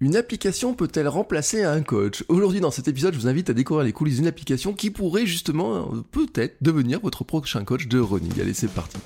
Une application peut-elle remplacer un coach? Aujourd'hui dans cet épisode, je vous invite à découvrir les coulisses d'une application qui pourrait justement euh, peut-être devenir votre prochain coach de running. Allez, c'est parti.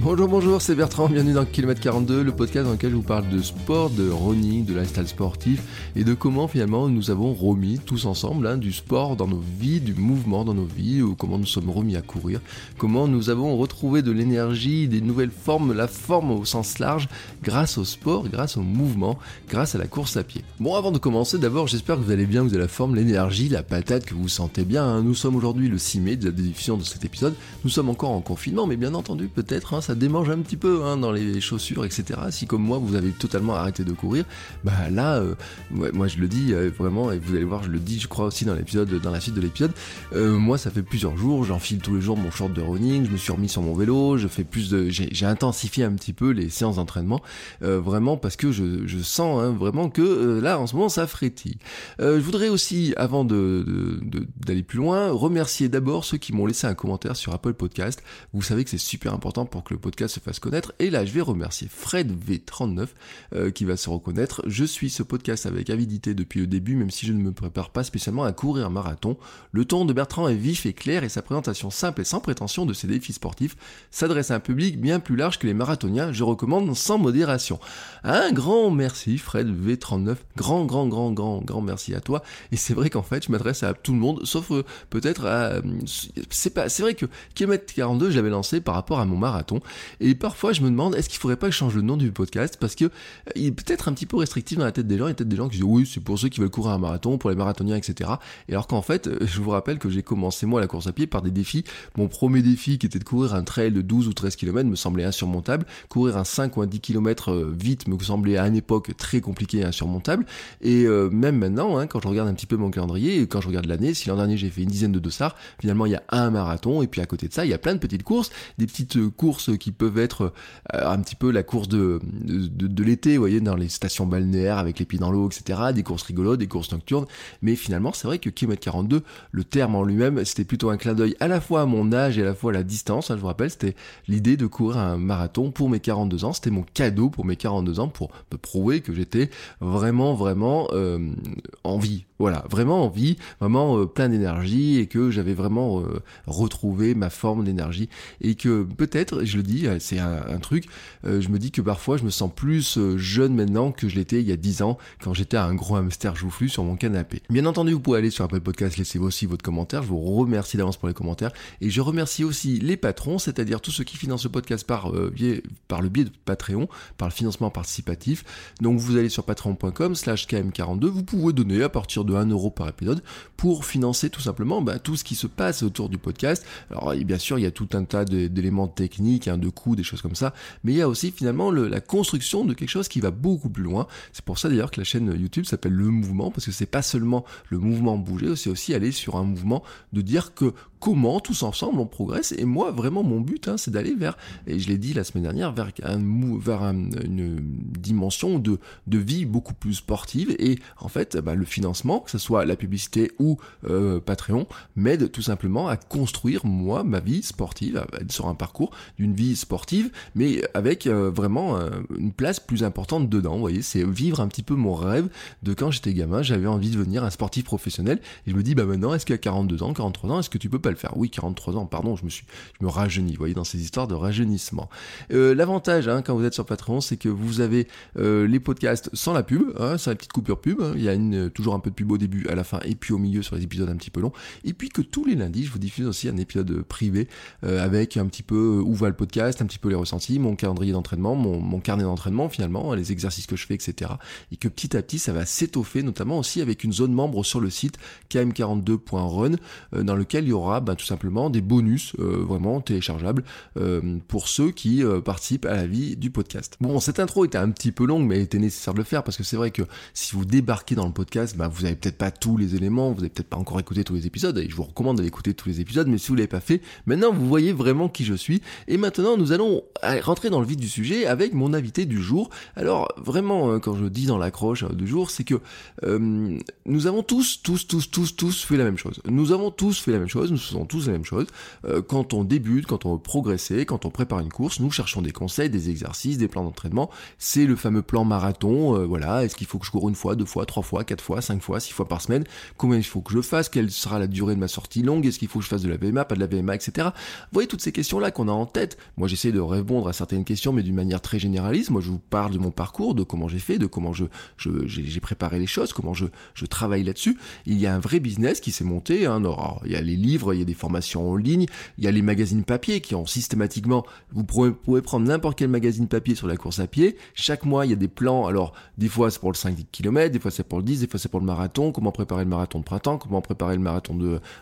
Bonjour, bonjour, c'est Bertrand, bienvenue dans Kilomètre 42, le podcast dans lequel je vous parle de sport, de running, de lifestyle sportif et de comment finalement nous avons remis tous ensemble hein, du sport dans nos vies, du mouvement dans nos vies, ou comment nous sommes remis à courir, comment nous avons retrouvé de l'énergie, des nouvelles formes, la forme au sens large, grâce au sport, grâce au mouvement, grâce à la course à pied. Bon, avant de commencer, d'abord j'espère que vous allez bien, vous avez la forme, l'énergie, la patate, que vous sentez bien. hein. Nous sommes aujourd'hui le 6 mai de la diffusion de cet épisode, nous sommes encore en confinement, mais bien entendu peut-être hein, ça démange un petit peu hein, dans les chaussures, etc. Si comme moi vous avez totalement arrêté de courir, bah là, euh, moi je le dis euh, vraiment, et vous allez voir, je le dis, je crois aussi dans l'épisode, dans la suite de l'épisode. euh, moi, ça fait plusieurs jours, j'enfile tous les jours mon short de running, je me suis remis sur mon vélo, je fais plus de, j'ai intensifié un petit peu les séances d'entraînement, vraiment parce que je, sens hein, vraiment que là en ce moment ça frétille. Je voudrais aussi, avant d'aller plus loin, remercier d'abord ceux qui m'ont laissé un commentaire sur Apple Podcast. Vous savez que c'est super important pour que le podcast se fasse connaître. Et là, je vais remercier Fred V39 euh, qui va se reconnaître. Je suis ce podcast avec avidité depuis le début, même si je ne me prépare pas spécialement à courir un marathon. Le ton de Bertrand est vif et clair et sa présentation simple et sans prétention de ses défis sportifs s'adresse à un public bien plus large que les marathoniens. Je recommande sans modération. Un grand merci Fred V39. Grand, grand, grand, grand, grand merci à toi. Et c'est vrai qu'en fait, je m'adresse à tout le monde, sauf euh, peut-être à... euh, C'est pas, vrai que Kilomètre 42, je l'avais lancé par rapport à mon marathon. Et parfois, je me demande, est-ce qu'il faudrait pas que je change le nom du podcast Parce que euh, il est peut-être un petit peu restrictif dans la tête des gens. Il y a peut-être des gens qui disent, oui, c'est pour ceux qui veulent courir un marathon, pour les marathoniens, etc. Et alors qu'en fait, euh, je vous rappelle que j'ai commencé moi la course à pied par des défis. Mon premier défi qui était de courir un trail de 12 ou 13 km me semblait insurmontable. Courir un 5 ou un 10 km vite me semblait à une époque très compliqué et insurmontable. Et euh, même maintenant, hein, quand je regarde un petit peu mon calendrier, et quand je regarde l'année, si l'an dernier j'ai fait une dizaine de dossards, finalement il y a un marathon, et puis à côté de ça, il y a plein de petites courses, des petites euh, qui peuvent être euh, un petit peu la course de, l'été, vous voyez, dans les stations balnéaires avec les pieds dans l'eau, etc., des courses rigolotes, des courses nocturnes. Mais finalement, c'est vrai que kilomètre 42, le terme en lui-même, c'était plutôt un clin d'œil à la fois à mon âge et à la fois à la distance. hein, je vous rappelle, c'était l'idée de courir un marathon pour mes 42 ans. C'était mon cadeau pour mes 42 ans pour me prouver que j'étais vraiment, vraiment euh, en vie. Voilà, vraiment en vie, vraiment euh, plein d'énergie et que j'avais vraiment euh, retrouvé ma forme d'énergie et que peut-être, je le dis, euh, c'est un, truc, je me dis que parfois je me sens plus jeune maintenant que je l'étais il y a 10 ans quand j'étais un gros hamster joufflu sur mon canapé. Bien entendu, vous pouvez aller sur Apple Podcast, laisser aussi votre commentaire. Je vous remercie d'avance pour les commentaires et je remercie aussi les patrons, c'est-à-dire tous ceux qui financent le podcast par, par le biais de Patreon, par le financement participatif. Donc vous allez sur patreon.com slash km42, vous pouvez donner à partir de 1 euro par épisode pour financer tout simplement bah, tout ce qui se passe autour du podcast. Alors et bien sûr, il y a tout un tas de- d'éléments techniques, hein, de coûts, des choses comme ça, mais il y a aussi finalement le- la construction de quelque chose qui va beaucoup plus loin. C'est pour ça d'ailleurs que la chaîne YouTube s'appelle Le Mouvement, parce que c'est pas seulement le mouvement bouger, c'est aussi aller sur un mouvement de dire que comment tous ensemble on progresse. Et moi, vraiment, mon but, hein, c'est d'aller vers, et je l'ai dit la semaine dernière, vers, un, vers un- une dimension de, de vie beaucoup plus sportive. Et en fait, bah, le financement, que ce soit la publicité ou euh, Patreon, m'aide tout simplement à construire, moi, ma vie sportive, sur un parcours d'une vie sportive, mais avec euh, vraiment euh, une place plus importante dedans. Vous voyez, c'est vivre un petit peu mon rêve de quand j'étais gamin, j'avais envie de devenir un sportif professionnel. Et je me dis, bah maintenant, est-ce qu'à 42 ans, 43 ans, est-ce que tu peux pas le faire? Oui, 43 ans, pardon, je me suis, je me rajeunis, vous voyez, dans ces histoires de rajeunissement. L'avantage, hein, quand vous êtes sur Patreon, c'est que vous avez les podcasts sans la pub, hein, sans la petite coupure pub. hein. Il y a une, toujours un peu de pub au début à la fin et puis au milieu sur les épisodes un petit peu longs. Et puis que tous les lundis, je vous diffuse aussi un épisode privé euh, avec un petit peu où va le podcast, un petit peu les ressentis, mon calendrier d'entraînement, mon, mon carnet d'entraînement finalement, les exercices que je fais, etc. Et que petit à petit, ça va s'étoffer, notamment aussi avec une zone membre sur le site km42.run, euh, dans lequel il y aura bah, tout simplement des bonus euh, vraiment téléchargeables euh, pour ceux qui participent à la vie du podcast. Bon, cette intro était un petit peu longue, mais était nécessaire de le faire parce que c'est vrai que si vous débarquez dans le podcast, bah, vous n'avez peut-être pas tous les éléments, vous n'avez peut-être pas encore écouté tous les épisodes, et je vous recommande d'aller écouter tous les épisodes, mais si vous l'avez pas fait, maintenant vous voyez vraiment qui je suis. Et maintenant, nous allons rentrer dans le vif du sujet avec mon invité du jour. Alors, vraiment, quand je dis dans l'accroche du jour, c'est que nous avons tous, tous, tous, tous, tous fait la même chose. Nous avons tous fait la même chose, nous faisons tous la même chose. Euh, quand on débute, quand on veut progresser, quand on prépare une course, nous cherchons des conseils, des exercices, des plans d'entraînement. C'est le fameux plan marathon. Euh, voilà, est-ce qu'il faut que je cours une fois, deux fois, trois fois, quatre fois, cinq fois, six fois par semaine Combien il faut que je fasse Quelle sera la durée de ma sortie longue Est-ce qu'il faut que je fasse de la VMA, pas de la VMA, etc. Vous voyez toutes ces questions-là qu'on a en tête. Moi, j'essaie de répondre à certaines questions, mais d'une manière très généraliste. Moi, je vous parle de mon parcours, de comment j'ai fait, de comment je, j'ai préparé les choses, comment je, je travaille là-dessus. Il y a un vrai business qui s'est monté. Hein. il y a les livres, il y a des formations en ligne, il y a les magazines papier qui ont systématiquement. Vous pouvez, prendre n'importe quel magazine papier sur la course à pied. Chaque mois, il y a des plans. Alors, des fois, c'est pour le 5 km, des fois, c'est pour le 10, des fois, c'est pour le marathon. Comment préparer le marathon de printemps, comment préparer le marathon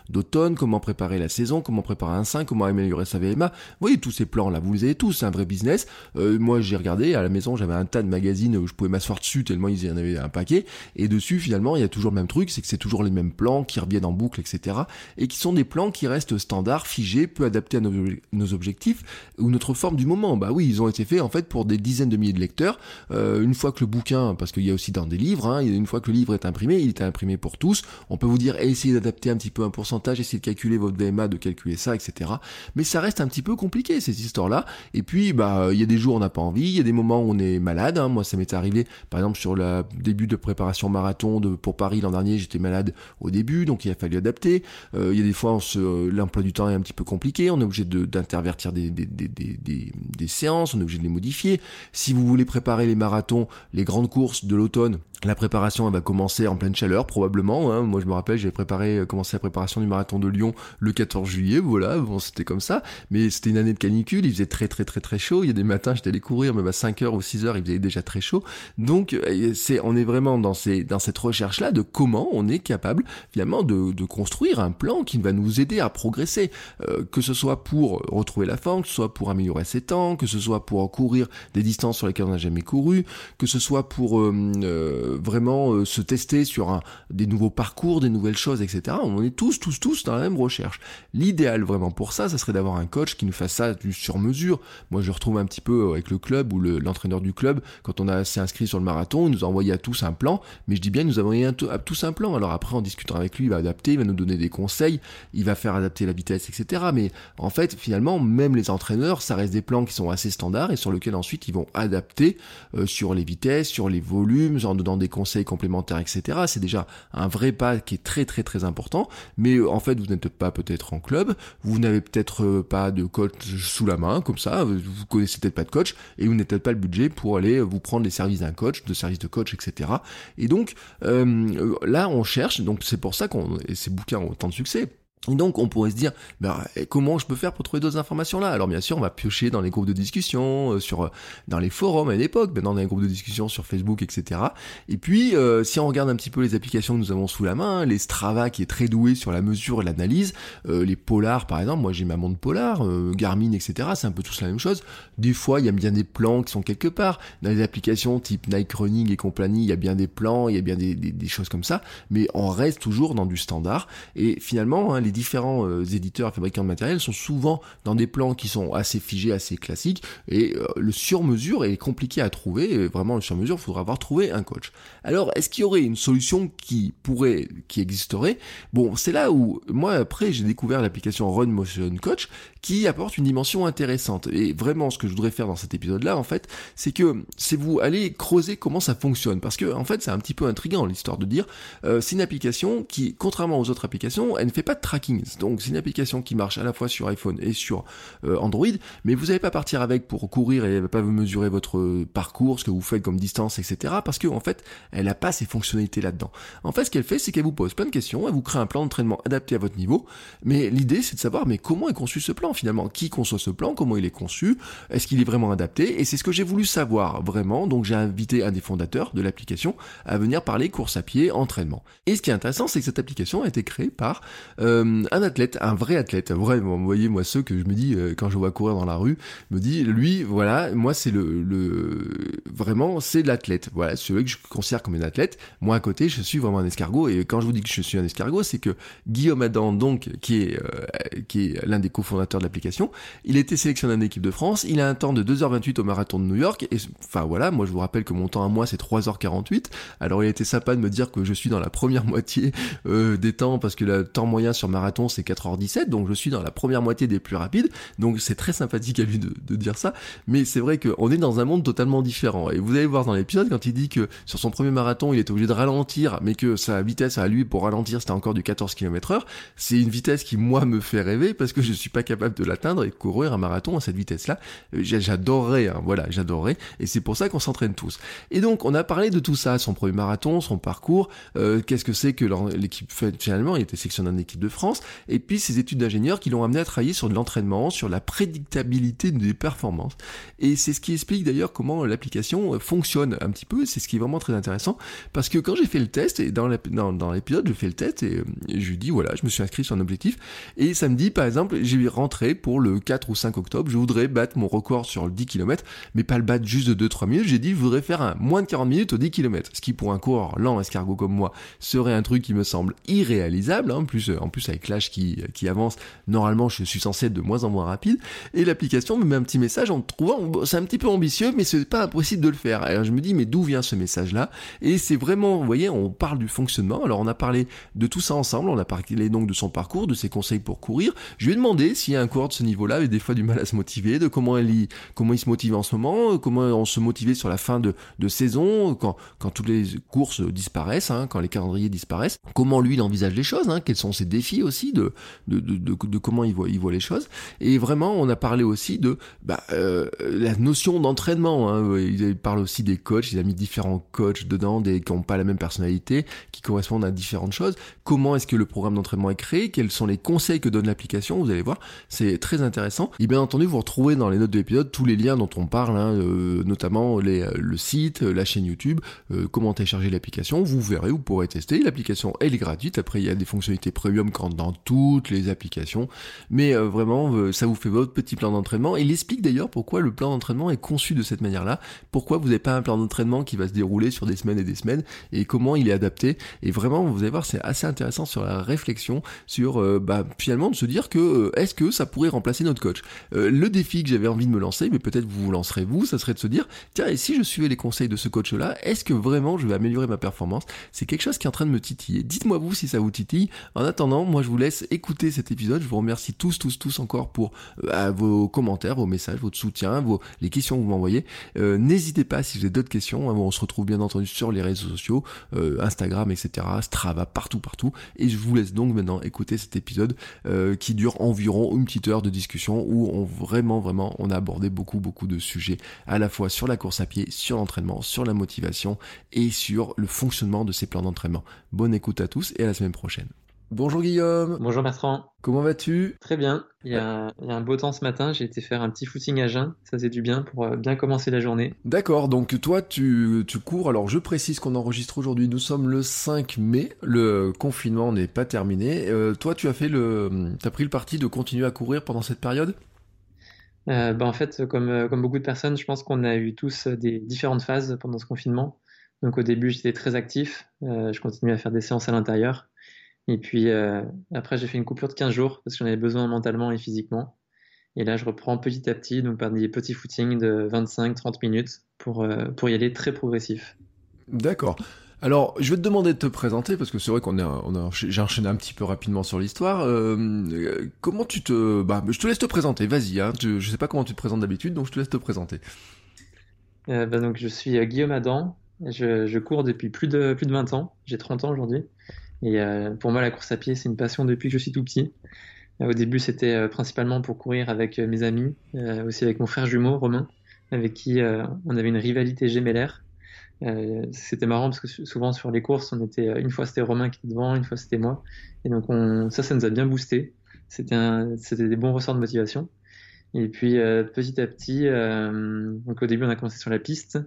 d'automne, comment préparer la saison, comment préparer un 5, comment améliorer sa VMA. Vous voyez tous ces plans-là, vous les avez tous, c'est un vrai business. Euh, moi, j'ai regardé, à la maison, j'avais un tas de magazines où je pouvais m'asseoir dessus tellement ils en avaient un paquet. Et dessus, finalement, il y a toujours le même truc, c'est que c'est toujours les mêmes plans qui reviennent en boucle, etc. Et qui sont des plans qui restent standards, figés, peu adaptés à nos, objectifs ou notre forme du moment. Bah oui, ils ont été faits en fait pour des dizaines de milliers de lecteurs. Euh, une fois que le bouquin, parce qu'il y a aussi dans des livres, hein, une fois que le livre est imprimé, il imprimé pour tous. On peut vous dire, essayez d'adapter un petit peu un pourcentage, essayez de calculer votre VMA, de calculer ça, etc. Mais ça reste un petit peu compliqué ces histoires-là. Et puis, bah, il y a des jours où on n'a pas envie, il y a des moments où on est malade. Hein. Moi, ça m'est arrivé, par exemple, sur le début de préparation marathon de, pour Paris l'an dernier, j'étais malade au début, donc il a fallu adapter. Euh, il y a des fois, l'emploi du temps est un petit peu compliqué, on est obligé d'intervertir des séances, on est obligé de les modifier. Si vous voulez préparer les marathons, les grandes courses de l'automne, la préparation elle va commencer en pleine chaleur probablement. Hein. Moi je me rappelle j'avais préparé commencé la préparation du marathon de Lyon le 14 juillet. Voilà bon c'était comme ça. Mais c'était une année de canicule. Il faisait très très très très chaud. Il y a des matins j'étais allé courir même à 5h ou 6h il faisait déjà très chaud. Donc euh, c'est on est vraiment dans ces dans cette recherche là de comment on est capable finalement de, de construire un plan qui va nous aider à progresser. Euh, que ce soit pour retrouver la forme, que ce soit pour améliorer ses temps, que ce soit pour courir des distances sur lesquelles on n'a jamais couru, que ce soit pour euh, euh, vraiment euh, se tester sur un, des nouveaux parcours, des nouvelles choses, etc. On est tous, tous, tous dans la même recherche. L'idéal vraiment pour ça, ça serait d'avoir un coach qui nous fasse ça sur mesure. Moi, je retrouve un petit peu avec le club ou l'entraîneur du club, quand on s'est inscrit sur le marathon, il nous a envoyé à tous un plan, mais je dis bien, il nous a envoyé à tous un plan. Alors après, en discutant avec lui, il va adapter, il va nous donner des conseils, il va faire adapter la vitesse, etc. Mais en fait, finalement, même les entraîneurs, ça reste des plans qui sont assez standards et sur lesquels ensuite ils vont adapter euh, sur les vitesses, sur les volumes, en donnant des conseils complémentaires, etc. un vrai pas qui est très très très important. Mais euh, en fait, vous n'êtes pas peut-être en club, vous n'avez peut-être euh, pas de coach sous la main, comme ça, vous connaissez peut-être pas de coach, et vous n'avez peut-être pas le budget pour aller vous prendre les services d'un coach, de services de coach, etc. Et donc euh, là, on cherche, donc c'est pour ça qu'on et ces bouquins ont tant de succès et donc on pourrait se dire, ben, comment je peux faire pour trouver d'autres informations là? Alors bien sûr, on va piocher dans les groupes de discussion, euh, sur, euh, dans les forums à l'époque, maintenant dans les groupes de discussion sur Facebook, etc. Et puis, euh, si on regarde un petit peu les applications que nous avons sous la main, les Strava qui est très doué sur la mesure et l'analyse, les Polar par exemple, moi j'ai ma montre Polar, Garmin, etc. C'est un peu tous la même chose. Des fois, il y a bien des plans qui sont quelque part. Dans les applications type Nike Running et compagnie, il y a bien des plans, il y a bien des, des, choses comme ça, mais on reste toujours dans du standard. Et finalement, hein, les différents euh, éditeurs fabricants de matériel sont souvent dans des plans qui sont assez figés, assez classiques, et euh, le sur-mesure est compliqué à trouver, vraiment le sur-mesure, il faudra avoir trouvé un coach. Alors, est-ce qu'il y aurait une solution qui pourrait, qui existerait? Bon, c'est là où, moi, après, j'ai découvert l'application Run Motion Coach, qui apporte une dimension intéressante. Et vraiment, ce que je voudrais faire dans cet épisode-là, en fait, c'est que c'est vous aller creuser comment ça fonctionne, parce que, en fait, c'est un petit peu intriguant l'histoire de dire, euh, c'est une application qui, contrairement aux autres applications, elle ne fait pas de Donc c'est une application qui marche à la fois sur iPhone et sur euh, Android, mais vous n'allez pas partir avec pour courir et pas vous mesurer votre parcours, ce que vous faites comme distance, etc. Parce que en fait, elle n'a pas ces fonctionnalités là-dedans. En fait, ce qu'elle fait, c'est qu'elle vous pose plein de questions, elle vous crée un plan d'entraînement adapté à votre niveau, mais l'idée c'est de savoir mais comment est conçu ce plan finalement, qui conçoit ce plan, comment il est conçu, est-ce qu'il est vraiment adapté, et c'est ce que j'ai voulu savoir vraiment. Donc j'ai invité un des fondateurs de l'application à venir parler course à pied, entraînement. Et ce qui est intéressant, c'est que cette application a été créée par euh, un athlète, un vrai athlète. Vraiment, vous voyez, moi, ceux que je me dis, euh, quand je vois courir dans la rue, me dis, lui, voilà, moi, c'est le, le, vraiment, c'est l'athlète. Voilà, celui que je considère comme un athlète. Moi, à côté, je suis vraiment un escargot. Et quand je vous dis que je suis un escargot, c'est que Guillaume Adam, donc, qui est, euh, qui est l'un des cofondateurs de l'application, il a été sélectionné en équipe de France. Il a un temps de 2h28 au marathon de New York. Et, enfin, voilà, moi, je vous rappelle que mon temps à moi, c'est 3h48. Alors, il a été sympa de me dire que je suis dans la première moitié euh, des temps parce que le temps moyen sur marathon c'est 4h17 donc je suis dans la première moitié des plus rapides. Donc c'est très sympathique à lui de, dire ça. Mais c'est vrai qu'on est dans un monde totalement différent. Et vous allez voir dans l'épisode quand il dit que sur son premier marathon il était obligé de ralentir mais que sa vitesse à lui pour ralentir c'était encore du 14 km heure c'est une vitesse qui moi me fait rêver parce que je suis pas capable de l'atteindre et courir un marathon à cette vitesse là euh, j'adorerais hein, voilà j'adorerais. Et c'est pour ça qu'on s'entraîne tous. Et donc on a parlé de tout ça son premier marathon son parcours. Euh, qu'est-ce que c'est que l'équipe finalement, il était sectionné en équipe de France, et puis ses études d'ingénieur qui l'ont amené à travailler sur de l'entraînement, sur la prédictabilité des performances. Et c'est ce qui explique d'ailleurs comment l'application euh, fonctionne un petit peu, c'est ce qui est vraiment très intéressant, parce que quand j'ai fait le test, et dans l'épisode, je fais le test, et, euh, je lui dis, voilà, je me suis inscrit sur un objectif, et samedi, par exemple, j'ai rentré pour le 4 ou 5 octobre, je voudrais battre mon record sur le 10 km, mais pas le battre juste de 2-3 minutes, j'ai dit, je voudrais faire un moins de 40 minutes au 10 km, ce qui pour un coureur lent, escargot comme moi, serait un truc qui me semble irréalisable, hein. en, plus, en plus avec l'âge qui, qui avance, normalement je suis censé être de moins en moins rapide, et l'application me met un petit message en trouvant, c'est un petit peu ambitieux, mais c'est pas impossible de le faire. Alors je me dis, mais d'où vient ce message-là? Et c'est vraiment, vous voyez, on parle du fonctionnement, alors on a parlé de tout ça ensemble, on a parlé donc de son parcours, de ses conseils pour courir, je lui ai demandé a un coureur de ce niveau-là avait des fois du mal à se motiver, de comment il, comment il se motive en ce moment, comment on se motivait sur la fin de, de saison, quand, quand toutes les courses disparaissent, hein, quand les calendriers disparaissent, comment lui il envisage les choses, hein, quels sont ses défis aussi, de, de, de, comment il voit, il voit les choses. Et vraiment, on a parlé aussi de bah, euh, la notion d'entraînement. Hein. Il parle aussi des coachs, il a mis différents coachs dedans, des, qui n'ont pas la même personnalité, qui correspondent à différentes choses. Comment est-ce que le programme d'entraînement est créé? Quels sont les conseils que donne l'application? Vous allez voir, c'est très intéressant. Et bien entendu, vous retrouvez dans les notes de l'épisode tous les liens dont on parle, hein, euh, notamment les, le site, la chaîne YouTube, euh, comment télécharger l'application. Vous verrez, vous pourrez tester. L'application, elle est gratuite. Après, il y a des fonctionnalités premium quand dans toutes les applications. Mais euh, vraiment, euh, ça vous fait votre petit plan d'entraînement. Et il explique d'ailleurs pourquoi le plan d'entraînement est conçu de cette manière-là. Pourquoi vous n'avez pas un plan d'entraînement qui va se dérouler sur des semaines et des semaines et comment il est adapté. Et vraiment, vous allez voir, c'est assez intéressant sur la réflexion, sur euh, bah, finalement de se dire que est-ce que ça pourrait remplacer notre coach. le défi que j'avais envie de me lancer, mais peut-être vous vous lancerez vous, ça serait de se dire, tiens, et si je suivais les conseils de ce coach-là, est-ce que vraiment je vais améliorer ma performance? C'est quelque chose qui est en train de me titiller. Dites-moi vous si ça vous titille. En attendant, moi je vous laisse écouter cet épisode. Je vous remercie tous, tous, tous encore pour euh, vos commentaires, vos messages, votre soutien, vos, les questions que vous m'envoyez. Euh, n'hésitez pas si vous avez d'autres questions. Hein, on se retrouve bien entendu sur les réseaux sociaux, euh, Instagram, etc., Strava, partout, partout. Et je vous laisse donc maintenant écouter cet épisode qui dure environ une petite heure de discussion où on vraiment, vraiment, on a abordé beaucoup, beaucoup de sujets à la fois sur la course à pied, sur l'entraînement, sur la motivation et sur le fonctionnement de ces plans d'entraînement. Bonne écoute à tous et à la semaine prochaine. Bonjour Guillaume. Bonjour Bertrand. Comment vas-tu? Très bien. Il y, a, un beau temps ce matin. J'ai été faire un petit footing à jeun. Ça faisait du bien pour euh, bien commencer la journée. D'accord. Donc toi, tu, cours. Alors je précise qu'on enregistre aujourd'hui. Nous sommes le 5 mai. Le confinement n'est pas terminé. Euh, toi, tu as fait le, as pris le parti de continuer à courir pendant cette période? Euh, bah, en fait, comme, comme beaucoup de personnes, je pense qu'on a eu tous des différentes phases pendant ce confinement. Donc au début, j'étais très actif. je continuais à faire des séances à l'intérieur. Et puis euh, après, j'ai fait une coupure de 15 jours parce que j'en avais besoin mentalement et physiquement. Et là, je reprends petit à petit, donc par des petits footings de 25-30 minutes pour, euh, pour y aller très progressif. D'accord. Alors, je vais te demander de te présenter parce que c'est vrai qu'on a, on a j'ai enchaîné un petit peu rapidement sur l'histoire. Euh, comment tu te, bah, je te laisse te présenter. Vas-y. Hein, je, je sais pas comment tu te présentes d'habitude, donc je te laisse te présenter. bah, donc, je suis Guillaume Adam. Je, je, cours depuis plus de plus de 20 ans. J'ai 30 ans aujourd'hui. Et pour moi, la course à pied, c'est une passion depuis que je suis tout petit. Au début, c'était principalement pour courir avec mes amis, aussi avec mon frère jumeau, Romain, avec qui on avait une rivalité gémellaire. c'était marrant parce que souvent sur les courses, on était une fois c'était Romain qui était devant, une fois c'était moi, et donc on, ça, ça nous a bien boosté. C'était c'était des bons ressorts de motivation. Et puis euh, petit à petit, euh, donc au début on a commencé sur la piste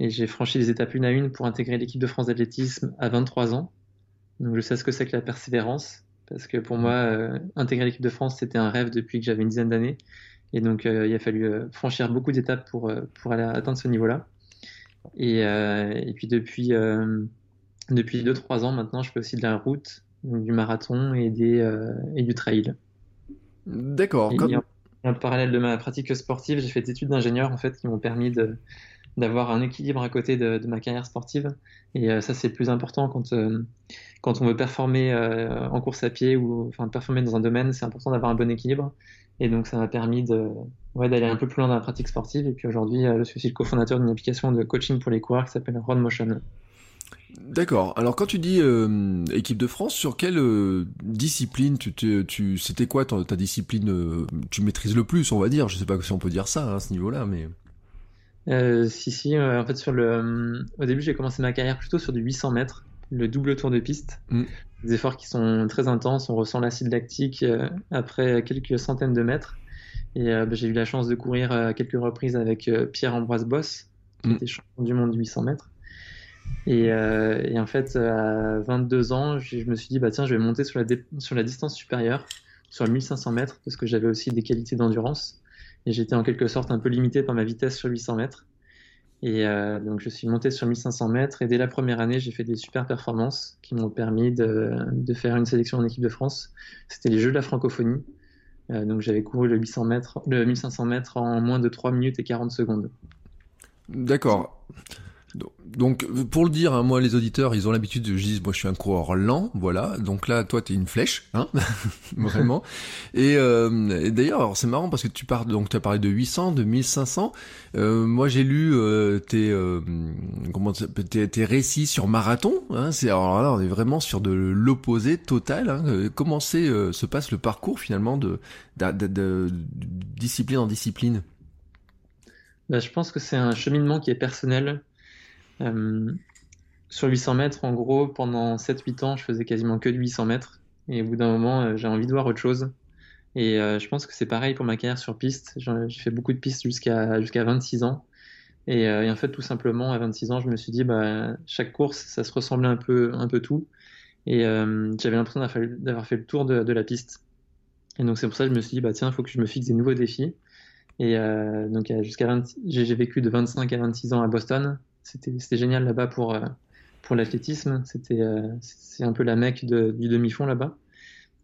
et j'ai franchi les étapes une à une pour intégrer l'équipe de France d'athlétisme à 23 ans. Donc je sais ce que c'est que la persévérance parce que pour moi euh, intégrer l'équipe de France c'était un rêve depuis que j'avais une dizaine d'années et donc il a fallu franchir beaucoup d'étapes pour pour aller atteindre ce niveau-là. Et, et, puis depuis depuis 2-3 ans maintenant je fais aussi de la route, du marathon et des et du trail. D'accord en parallèle de ma pratique sportive, j'ai fait des études d'ingénieur en fait qui m'ont permis de d'avoir un équilibre à côté de, ma carrière sportive. Et euh, ça, c'est le plus important quand, euh, quand on veut performer euh, en course à pied ou enfin performer dans un domaine, c'est important d'avoir un bon équilibre. Et donc, ça m'a permis de ouais, d'aller un peu plus loin dans la pratique sportive. Et puis aujourd'hui, je suis aussi le cofondateur d'une application de coaching pour les coureurs qui s'appelle Road Motion. D'accord. Alors quand tu dis euh, équipe de France, sur quelle euh, discipline tu, tu, c'était quoi ta, ta discipline euh, Tu maîtrises le plus, on va dire? Je sais pas si on peut dire ça hein, à ce niveau-là, mais. si si. en fait, sur le, au début, j'ai commencé ma carrière plutôt sur du 800 mètres, le double tour de piste. Mm. Des efforts qui sont très intenses. On ressent l'acide lactique après quelques centaines de mètres. Et bah, j'ai eu la chance de courir à quelques reprises avec Pierre-Ambroise Boss, qui mm. était champion du monde du 800 mètres. Euh, et, en fait, à 22 ans, je, me suis dit, bah tiens, je vais monter sur la, sur la distance supérieure, sur 1500 mètres, parce que j'avais aussi des qualités d'endurance. Et j'étais en quelque sorte un peu limité par ma vitesse sur 800 mètres. Et euh, donc, je suis monté sur 1500 mètres. Et dès la première année, j'ai fait des super performances qui m'ont permis de, faire une sélection en équipe de France. C'était les Jeux de la francophonie. Euh, donc, j'avais couru le, 800 mètres, le 1500 mètres en moins de 3 minutes et 40 secondes. D'accord. Donc, pour le dire, hein, moi, les auditeurs, ils ont l'habitude de je dis, moi, je suis un coureur lent, voilà. Donc là, toi, t'es une flèche, hein, vraiment. Et, euh, d'ailleurs, c'est marrant parce que tu parles, donc, tu as parlé de 800, de 1500. Euh, moi, j'ai lu euh, tes, euh, comment tes, tes, récits sur marathon. Hein, c'est alors là, on est vraiment sur de l'opposé total. Hein. Comment se passe le parcours finalement de, discipline en discipline? Bah, je pense que c'est un cheminement qui est personnel sur 800 mètres, en gros, pendant 7-8 ans, je faisais quasiment que du 800 mètres. Et au bout d'un moment, euh, j'ai envie de voir autre chose. Et euh, je pense que c'est pareil pour ma carrière sur piste. J'ai fait beaucoup de pistes jusqu'à jusqu'à 26 ans. Et, en fait, tout simplement, à 26 ans, je me suis dit, bah, chaque course, ça se ressemblait un peu, un peu tout. Et j'avais l'impression d'avoir fait le tour de, de, la piste. Et donc, c'est pour ça que je me suis dit, bah, tiens, il faut que je me fixe des nouveaux défis. Et donc, j'ai vécu de 25 à 26 ans à Boston. C'était génial là-bas pour, euh, pour l'athlétisme. C'était euh, un peu la mecque du demi-fond là-bas.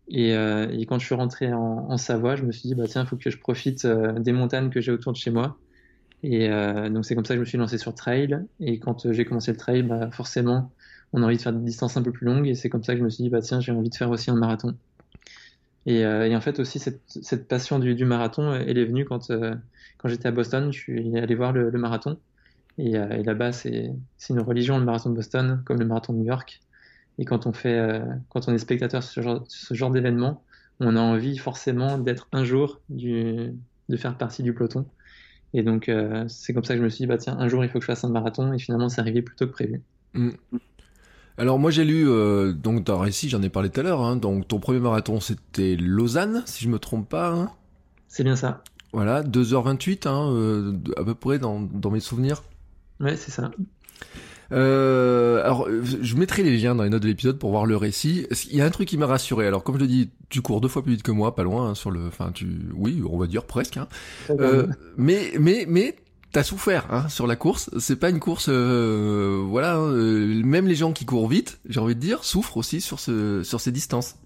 Et, euh, et, quand je suis rentré en, Savoie, je me suis dit, bah tiens, il faut que je profite des montagnes que j'ai autour de chez moi. Et donc c'est comme ça que je me suis lancé sur trail. Et quand j'ai commencé le trail, bah, forcément, on a envie de faire des distances un peu plus longues. Et c'est comme ça que je me suis dit, bah tiens, j'ai envie de faire aussi un marathon. Et, en fait aussi, cette, passion du, marathon, elle est venue quand, quand j'étais à Boston. Je suis allé voir le marathon. Euh, et, là-bas, c'est une religion, le marathon de Boston, comme le marathon de New York. Et quand on, fait, euh, quand on est spectateur sur ce genre, genre d'événement, on a envie forcément d'être un jour, du, de faire partie du peloton. Et donc, euh, c'est comme ça que je me suis dit, bah tiens, un jour, il faut que je fasse un marathon. Et finalement, c'est arrivé plus tôt que prévu. Mm. Alors moi j'ai lu donc dans récit j'en ai parlé tout à l'heure hein, donc ton premier marathon c'était Lausanne si je me trompe pas hein. C'est bien ça. Voilà 2h28 hein, à peu près dans, dans mes souvenirs. Ouais, c'est ça. Euh, alors, je mettrai les liens dans les notes de l'épisode pour voir le récit. Il y a un truc qui m'a rassuré? Alors, comme je le dis, tu cours deux fois plus vite que moi, pas loin hein, sur le. Enfin, tu, oui, on va dire presque. Hein. Euh, mais, mais, mais, t'as souffert hein, sur la course. C'est pas une course, euh, voilà. Hein, euh, même les gens qui courent vite, j'ai envie de dire, souffrent aussi sur ce, sur ces distances.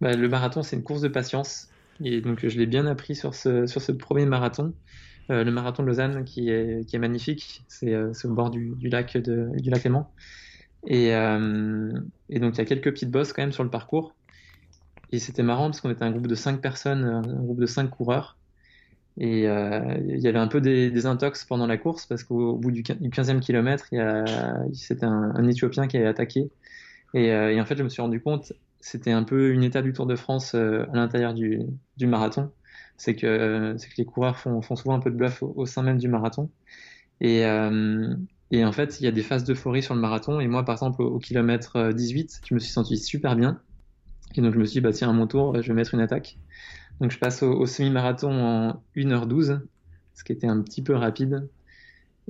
Bah, le marathon, c'est une course de patience. Et donc, je l'ai bien appris sur ce, sur ce premier marathon. Euh, le marathon de Lausanne qui est, magnifique. C'est euh, au bord du, lac de, du lac Léman. Et, euh, et, donc il y a quelques petites bosses quand même sur le parcours. Et c'était marrant parce qu'on était un groupe de 5 personnes, un groupe de 5 coureurs. Et il y avait un peu des, des, intox pendant la course parce qu'au bout du, 15e kilomètre, c'était un, un, Éthiopien qui avait attaqué Et, en fait, je me suis rendu compte, c'était un peu une étape du Tour de France à l'intérieur du, marathon. C'est que, que les coureurs font, font, souvent un peu de bluff au, sein même du marathon. Et, et en fait, il y a des phases d'euphorie sur le marathon. Et moi, par exemple, au, kilomètre 18, je me suis senti super bien. Et donc, je me suis dit, bah, tiens, à mon tour, je vais mettre une attaque. Donc, je passe au, semi-marathon en 1h12, ce qui était un petit peu rapide.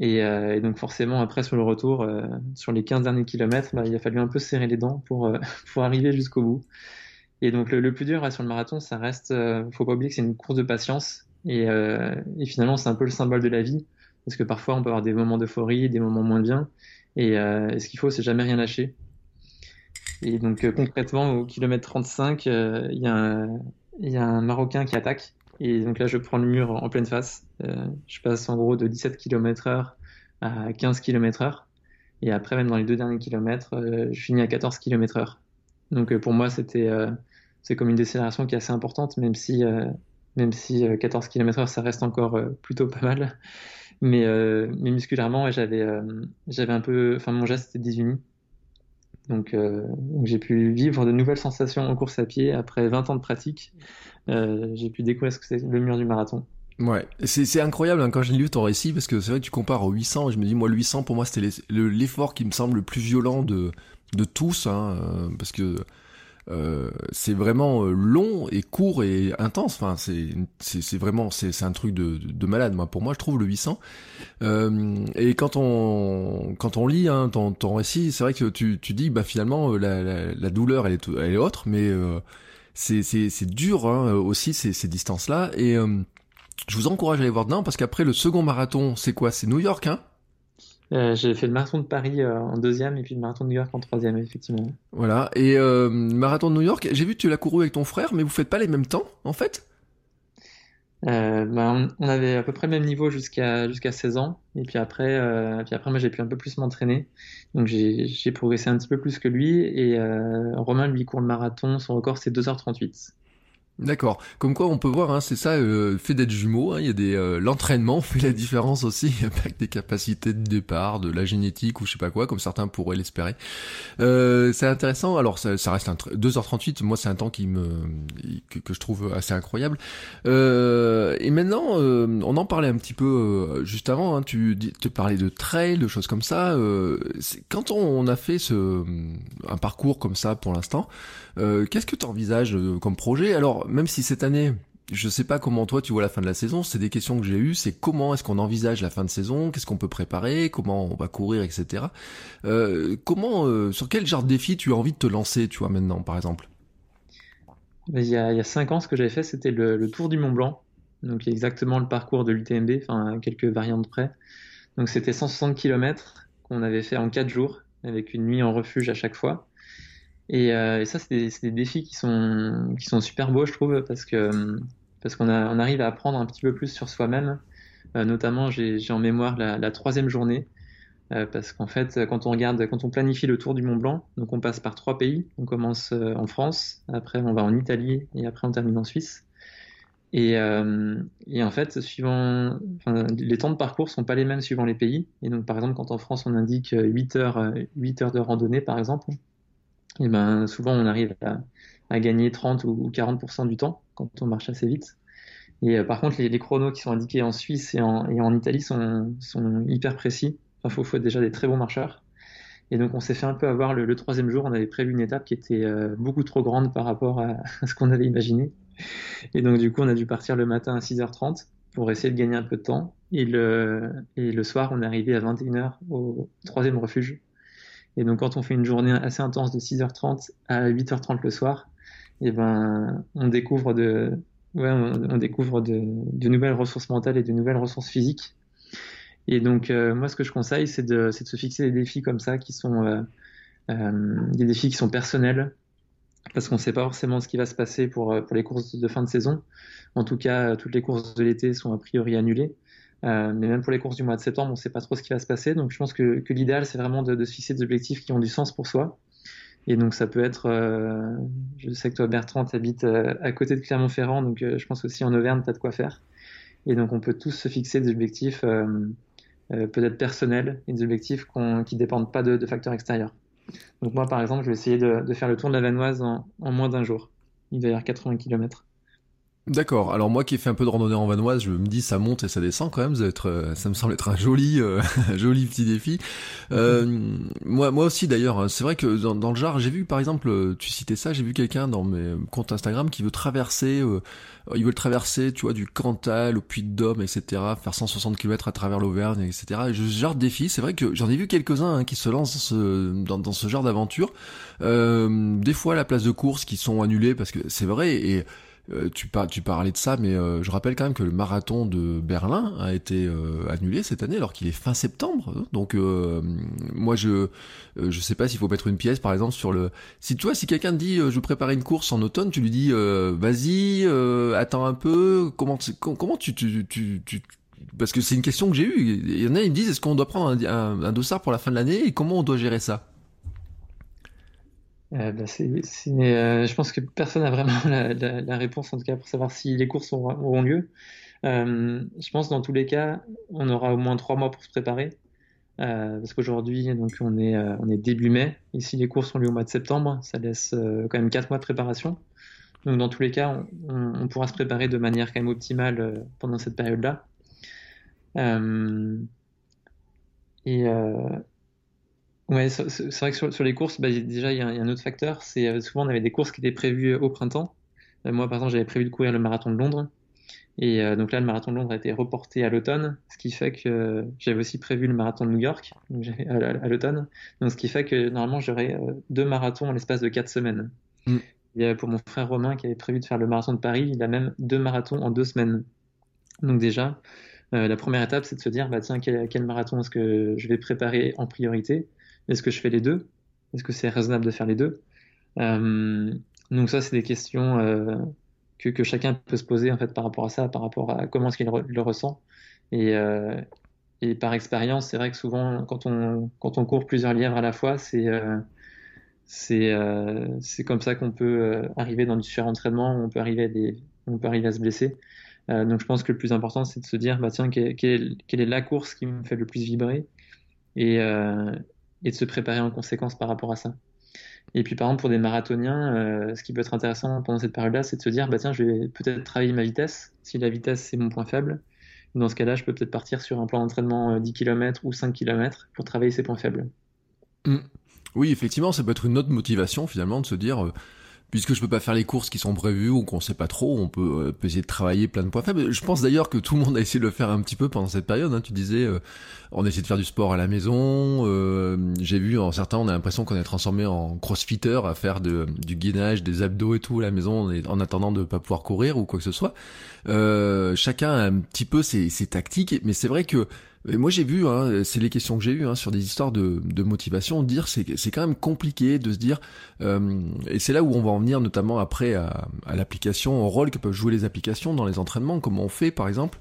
Euh, et, donc, forcément, après, sur le retour, euh, sur les 15 derniers kilomètres, bah, il a fallu un peu serrer les dents pour, euh, pour arriver jusqu'au bout. Et donc, le, plus dur sur le marathon, ça reste, faut pas oublier que c'est une course de patience. Et, et finalement, c'est un peu le symbole de la vie parce que parfois on peut avoir des moments d'euphorie, des moments moins bien, et, euh, ce qu'il faut, c'est jamais rien lâcher. Et donc euh, concrètement, au kilomètre 35, euh, il y, a un Marocain qui attaque, et donc là je prends le mur en pleine face. je passe en gros de 17 km/h à 15 km/h, et après même dans les deux derniers kilomètres, je finis à 14 km/h. Donc pour moi, c'était c'est comme une décélération qui est assez importante, même si même si 14 km/h ça reste encore plutôt pas mal. Mais, euh, mais musculairement, j'avais euh, j'avais un peu, enfin mon geste était désuni. Donc, euh, j'ai pu vivre de nouvelles sensations en course à pied après 20 ans de pratique. j'ai pu découvrir ce que c'est le mur du marathon. Ouais, c'est incroyable hein, quand j'ai lu ton récit parce que c'est vrai que tu compares au 800 et je me dis moi le 800 pour moi c'était l'effort qui me semble le plus violent de de tous hein, parce que euh, c'est vraiment euh, long et court et intense. Enfin, c'est vraiment c'est un truc de, de, malade. Moi, pour moi, je trouve le 800. Euh, et quand on quand on lit hein, ton, ton récit, c'est vrai que tu tu dis bah finalement euh, la, la, la douleur elle est elle est autre, mais c'est c'est c'est dur hein, aussi ces ces distances là. Et je vous encourage à aller voir dedans parce qu'après le second marathon, c'est quoi? C'est New York, hein? Euh, j'ai fait le marathon de Paris euh, en deuxième et puis le marathon de New York en troisième, effectivement. Voilà. Et euh, marathon de New York, j'ai vu que tu l'as couru avec ton frère, mais vous faites pas les mêmes temps, en fait? Bah, on, avait à peu près le même niveau jusqu'à jusqu'à 16 ans. Et puis après, puis après moi, j'ai pu un peu plus m'entraîner. Donc j'ai progressé un petit peu plus que lui. Et Romain, lui, court le marathon. Son record, c'est 2h38. D'accord. Comme quoi, on peut voir, hein, c'est ça, euh, fait d'être jumeau. Hein, il y a des euh, l'entraînement fait la différence aussi, avec des capacités de départ, de la génétique ou je sais pas quoi, comme certains pourraient l'espérer. Euh, c'est intéressant. Alors, ça, reste un 2h38. Moi, c'est un temps qui me que, je trouve assez incroyable. Euh, et maintenant, on en parlait un petit peu juste avant. Hein, tu te parlais de trail, de choses comme ça. quand on, a fait ce un parcours comme ça pour l'instant. Euh, qu'est-ce que tu envisages euh, comme projet? Alors, même si cette année, je sais pas comment toi tu vois la fin de la saison, c'est des questions que j'ai eues, c'est comment est-ce qu'on envisage la fin de saison, qu'est-ce qu'on peut préparer, comment on va courir, etc. Euh, comment, sur quel genre de défi tu as envie de te lancer, tu vois, maintenant, par exemple? Il y, a, il y a cinq ans, ce que j'avais fait, c'était le, Tour du Mont Blanc, donc exactement le parcours de l'UTMB, enfin quelques variantes près. Donc c'était 160 km qu'on avait fait en quatre jours, avec une nuit en refuge à chaque fois. Euh, et, ça, c'est des, défis qui sont, super beaux, je trouve, parce parce qu'on on arrive à apprendre un petit peu plus sur soi-même. Euh, notamment, j'ai en mémoire la, troisième journée, euh, parce qu'en fait, quand on regarde, quand on planifie le tour du Mont Blanc, donc on passe par trois pays. On commence en France, après on va en Italie, et après on termine en Suisse. Et, en fait, suivant, les temps de parcours sont pas les mêmes suivant les pays. Et donc, par exemple, quand en France on indique 8 heures, 8 heures de randonnée, par exemple, et ben souvent on arrive à, gagner 30 ou 40% du temps quand on marche assez vite. Et euh, par contre, les, chronos qui sont indiqués en Suisse et en, et en Italie sont, sont, hyper précis. Il faut, faut, être déjà des très bons marcheurs. Et donc, on s'est fait un peu avoir le, troisième jour. On avait prévu une étape qui était euh, beaucoup trop grande par rapport à, ce qu'on avait imaginé. Et donc, du coup, on a dû partir le matin à 6h30 pour essayer de gagner un peu de temps. Et le, et le soir, on est arrivé à 21h au troisième refuge. Et donc, quand on fait une journée assez intense de 6h30 à 8h30 le soir, et eh ben, on découvre de, ouais, on, découvre de, nouvelles ressources mentales et de nouvelles ressources physiques. Et donc, euh, moi, ce que je conseille, c'est de, de, se fixer des défis comme ça, qui sont euh, euh, des défis qui sont personnels, parce qu'on ne sait pas forcément ce qui va se passer pour, pour les courses de fin de saison. En tout cas, toutes les courses de l'été sont a priori annulées. Euh, mais même pour les courses du mois de septembre, on ne sait pas trop ce qui va se passer. Donc je pense que, que l'idéal, c'est vraiment de, de, se fixer des objectifs qui ont du sens pour soi. Et donc ça peut être, euh, je sais que toi Bertrand, tu habites euh, à côté de Clermont-Ferrand, donc je pense aussi en Auvergne, tu as de quoi faire. Et donc on peut tous se fixer des objectifs peut-être personnels et des objectifs qui ne dépendent pas de, de facteurs extérieurs. Donc moi, par exemple, je vais essayer de, faire le tour de la Vanoise en, en moins d'un jour. Il doit y avoir 80 km. D'accord. Alors moi qui ai fait un peu de randonnée en vanoise, je me dis ça monte et ça descend quand même. Ça, euh, me semble être un joli, euh, joli petit défi. Euh, moi, moi aussi d'ailleurs. Hein, c'est vrai que dans, le genre, j'ai vu par exemple, tu citais ça, j'ai vu quelqu'un dans mes comptes Instagram qui veut traverser, il veut traverser, tu vois, du Cantal au Puy-de-Dôme, etc. Faire 160 km à travers l'Auvergne, etc. Et ce genre de défi, c'est vrai que j'en ai vu quelques-uns hein, qui se lancent dans, dans, ce genre d'aventure. des fois, la place de course qui sont annulées parce que c'est vrai et euh, tu, tu parlais de ça, mais euh, je rappelle quand même que le marathon de Berlin a été euh, annulé cette année alors qu'il est fin septembre. Hein. Donc moi je je sais pas s'il faut mettre une pièce par exemple sur le. Si toi si quelqu'un te dit je préparer une course en automne, tu lui dis vas-y attends un peu. Comment comment tu, tu, tu, tu parce que c'est une question que j'ai eue. Il y en a ils me disent est-ce qu'on doit prendre un, un dossard pour la fin de l'année et comment on doit gérer ça? Euh, bah, c'est, euh, je pense que personne n'a vraiment la, réponse, en tout cas, pour savoir si les courses auront, lieu. Euh, je pense dans tous les cas, on aura au moins trois mois pour se préparer. parce qu'aujourd'hui, donc on est, on est début mai. Ici, les courses ont lieu au mois de septembre. Ça laisse quand même quatre mois de préparation. Donc, dans tous les cas, on, on, pourra se préparer de manière quand même optimale pendant cette période-là. et, Ouais, c'est vrai que sur, les courses, bah, déjà, il y, a un autre facteur. C'est euh, souvent, on avait des courses qui étaient prévues euh, au printemps. Euh, moi, par exemple, j'avais prévu de courir le marathon de Londres. Et donc là, le marathon de Londres a été reporté à l'automne, ce qui fait que j'avais aussi prévu le marathon de New York à, l'automne. Donc, ce qui fait que normalement, j'aurais deux marathons en l'espace de quatre semaines. Mm. Et pour mon frère Romain, qui avait prévu de faire le marathon de Paris, il a même deux marathons en deux semaines. Donc déjà, la première étape, c'est de se dire, bah tiens, quel, quel marathon est-ce que je vais préparer en priorité? Est-ce que je fais les deux? Est-ce que c'est raisonnable de faire les deux? Euh, Donc ça, c'est des questions euh, que, chacun peut se poser en fait par rapport à ça, par rapport à comment est-ce qu'il le ressent. Et, euh, et par expérience, c'est vrai que souvent, quand on, quand on court plusieurs lièvres à la fois, c'est c'est c'est comme ça qu'on peut arriver dans différents entraînements, on peut arriver à des, on peut arriver à se blesser. donc je pense que le plus important, c'est de se dire, bah tiens, quelle, quelle, est la course qui me fait le plus vibrer? Et, et de se préparer en conséquence par rapport à ça. Et puis par exemple pour des marathoniens, euh, ce qui peut être intéressant pendant cette période-là, c'est de se dire bah tiens je vais peut-être travailler ma vitesse. Si la vitesse c'est mon point faible, dans ce cas-là je peux peut-être partir sur un plan d'entraînement 10 euh, km ou 5 km pour travailler ses points faibles. Mmh. Oui effectivement ça peut être une autre motivation finalement de se dire euh, puisque je peux pas faire les courses qui sont prévues ou qu'on sait pas trop, on peut, euh, essayer de travailler plein de points faibles. Je pense d'ailleurs que tout le monde a essayé de le faire un petit peu pendant cette période. Hein. Tu disais, euh, on essaie de faire du sport à la maison. Euh, j'ai vu en certains, on a l'impression qu'on est transformé en crossfitter à faire du gainage, des abdos et tout à la maison en attendant de pas pouvoir courir ou quoi que ce soit. chacun a un petit peu ses, ses tactiques, mais c'est vrai que moi j'ai vu, hein, c'est les questions que j'ai eues hein, sur des histoires de, de motivation, dire c'est c'est quand même compliqué de se dire, euh, et c'est là où on va en venir notamment après à, à l'application, au rôle que peuvent jouer les applications dans les entraînements, comment on fait par exemple.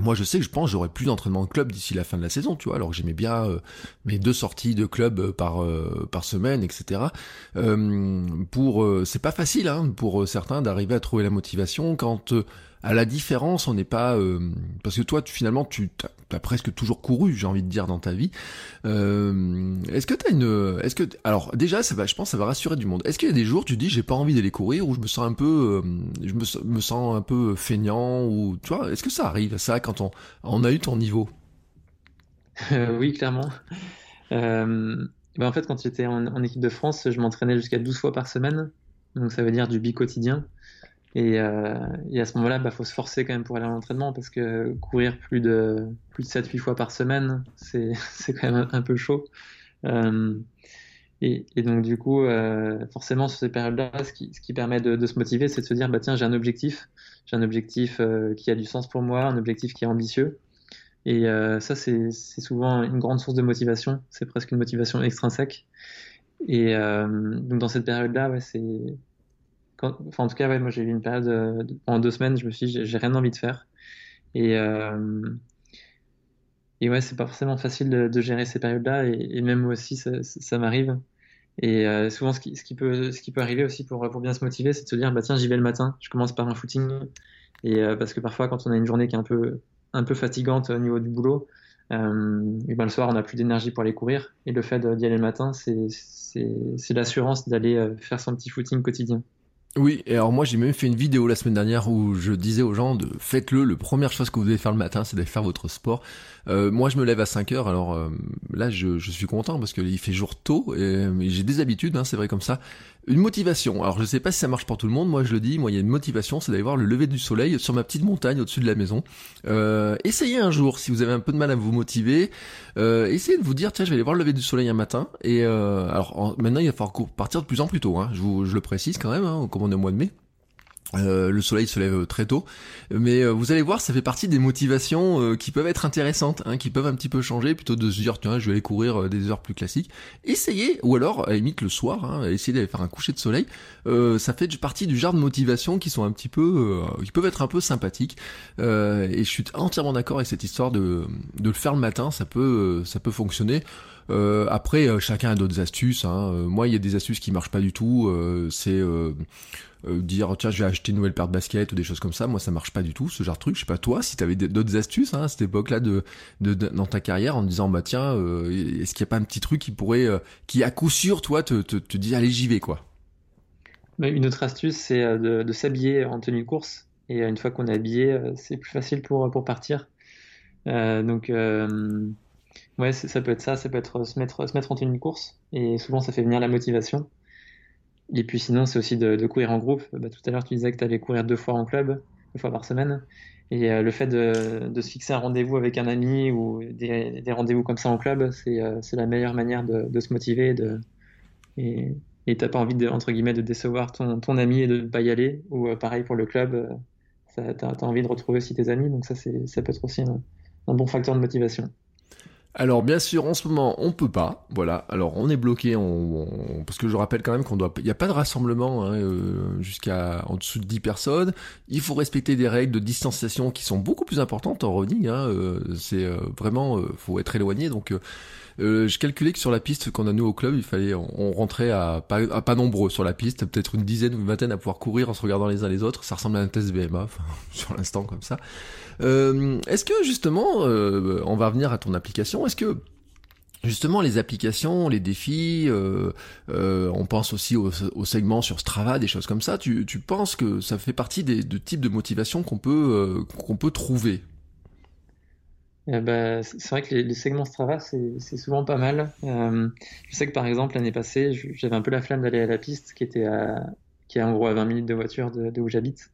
Moi, je sais que je pense j'aurai plus d'entraînement de club d'ici la fin de la saison, tu vois. Alors j'aimais bien euh, mes deux sorties de club euh, par par semaine, etc. Euh, pour c'est pas facile hein, pour certains d'arriver à trouver la motivation quand à la différence, on n'est pas euh, parce que toi, finalement, tu as, presque toujours couru, j'ai envie de dire dans ta vie. Euh, est-ce que tu as une, est-ce que alors déjà, ça va, je pense, ça va rassurer du monde. Est-ce qu'il y a des jours, tu dis, j'ai pas envie d'aller courir ou je me sens un peu, euh, je me, sens un peu feignant ou tu vois, est-ce que ça arrive ça quand on, on a eu ton niveau? Oui, clairement. Ben en fait, quand j'étais en, en équipe de France, je m'entraînais jusqu'à 12 fois par semaine, donc ça veut dire du bi quotidien. Euh, et, à ce moment-là, il bah, faut se forcer quand même pour aller à l'entraînement parce que courir plus de, plus de 7-8 fois par semaine, c'est quand même un, peu chaud. Euh, et, donc du coup, euh, forcément sur ces périodes-là, ce qui, ce qui permet de, se motiver, c'est de se dire, bah tiens, j'ai un objectif, j'ai un objectif qui a du sens pour moi, un objectif qui est ambitieux. Et ça, c'est souvent une grande source de motivation, c'est presque une motivation extrinsèque. Et donc dans cette période-là, ouais, c'est en tout cas, ouais, moi j'ai eu une période euh, pendant deux semaines, je me suis dit, j'ai rien envie de faire. Et, euh, et ouais, c'est pas forcément facile de, gérer ces périodes-là, et, même moi aussi, ça, m'arrive. Et euh, souvent, ce qui, peut, arriver aussi pour, bien se motiver, c'est de se dire, bah tiens, j'y vais le matin, je commence par un footing. Et parce que parfois, quand on a une journée qui est un peu, fatigante au niveau du boulot, ben, le soir, on n'a plus d'énergie pour aller courir. Et le fait d'y aller le matin, c'est l'assurance d'aller faire son petit footing quotidien. Oui, et alors moi j'ai même fait une vidéo la semaine dernière où je disais aux gens de faites-le, le première chose que vous devez faire le matin c'est d'aller faire votre sport. Euh, moi je me lève à 5 heures, alors euh, là je, je, suis content parce qu'il fait jour tôt et, j'ai des habitudes, hein, c'est vrai comme ça. Une motivation, alors je sais pas si ça marche pour tout le monde, moi je le dis, moi il y a une motivation, c'est d'aller voir le lever du soleil sur ma petite montagne au-dessus de la maison. Euh, essayez un jour, si vous avez un peu de mal à vous motiver, euh, essayez de vous dire tiens je vais aller voir le lever du soleil un matin. Et euh, alors maintenant il va falloir partir de plus en plus tôt, hein, je, vous, le précise quand même, hein, comme on est au mois de mai. Euh, le soleil se lève très tôt, mais euh, vous allez voir, ça fait partie des motivations euh, qui peuvent être intéressantes, hein, qui peuvent un petit peu changer, plutôt de se dire tiens, je vais aller courir des heures plus classiques. Essayez, ou alors à limite le soir, hein, essayez d'aller faire un coucher de soleil. ça fait partie du genre de motivations qui sont un petit peu, qui peuvent être un peu sympathiques. et je suis entièrement d'accord avec cette histoire de, de le faire le matin, ça peut, ça peut fonctionner. Euh, après, chacun a d'autres astuces. Hein. moi, il y a des astuces qui marchent pas du tout. c'est euh, dire tiens je vais acheter une nouvelle paire de baskets ou des choses comme ça moi ça marche pas du tout ce genre de truc je sais pas toi si t'avais d'autres astuces hein, à cette époque là de, dans ta carrière en disant bah tiens euh, est-ce qu'il y a pas un petit truc qui pourrait euh, qui à coup sûr toi te, te, te dit allez j'y vais quoi? Une autre astuce c'est de, de s'habiller en tenue de course et une fois qu'on est habillé c'est plus facile pour pour partir donc ouais ça peut être ça ça peut être se mettre se mettre en tenue de course et souvent ça fait venir la motivation et puis sinon, c'est aussi de, courir en groupe. Bah, tout à l'heure, tu disais que tu allais courir deux fois en club, deux fois par semaine. Et euh, le fait de, se fixer un rendez-vous avec un ami ou des, rendez-vous comme ça en club, c'est euh, la meilleure manière de, se motiver. De, et tu n'as pas envie, de, entre guillemets, de décevoir ton, ton ami et de ne pas y aller. Ou euh, pareil pour le club, tu as, envie de retrouver aussi tes amis. Donc ça, ça peut être aussi un bon facteur de motivation. Alors bien sûr, en ce moment, on peut pas. Voilà. Alors on est bloqué, on, parce que je rappelle quand même qu'on doit, il n'y a pas de rassemblement hein, euh, jusqu'à en dessous de 10 personnes. Il faut respecter des règles de distanciation qui sont beaucoup plus importantes en running. Hein, euh, c'est euh, vraiment, faut être éloigné. Donc euh, je calculais que sur la piste qu'on a nous au club, il fallait, on, rentrait à pas, à pas nombreux sur la piste, peut-être une dizaine ou une vingtaine à pouvoir courir en se regardant les uns les autres. Ça ressemble à un test VMA, sur l'instant comme ça. Euh, est-ce que justement, euh, on va revenir à ton application, est-ce que Justement, les applications, les défis, euh, euh, on pense aussi au, au, segment sur Strava, des choses comme ça. Tu, tu penses que ça fait partie des de types de motivation qu'on peut euh, qu'on peut trouver? Eh ben, c'est vrai que les, segments Strava, c'est souvent pas mal. Euh, je sais que par exemple, l'année passée, j'avais un peu la flamme d'aller à la piste qui était à, qui est en gros à 20 minutes de voiture de, où j'habite.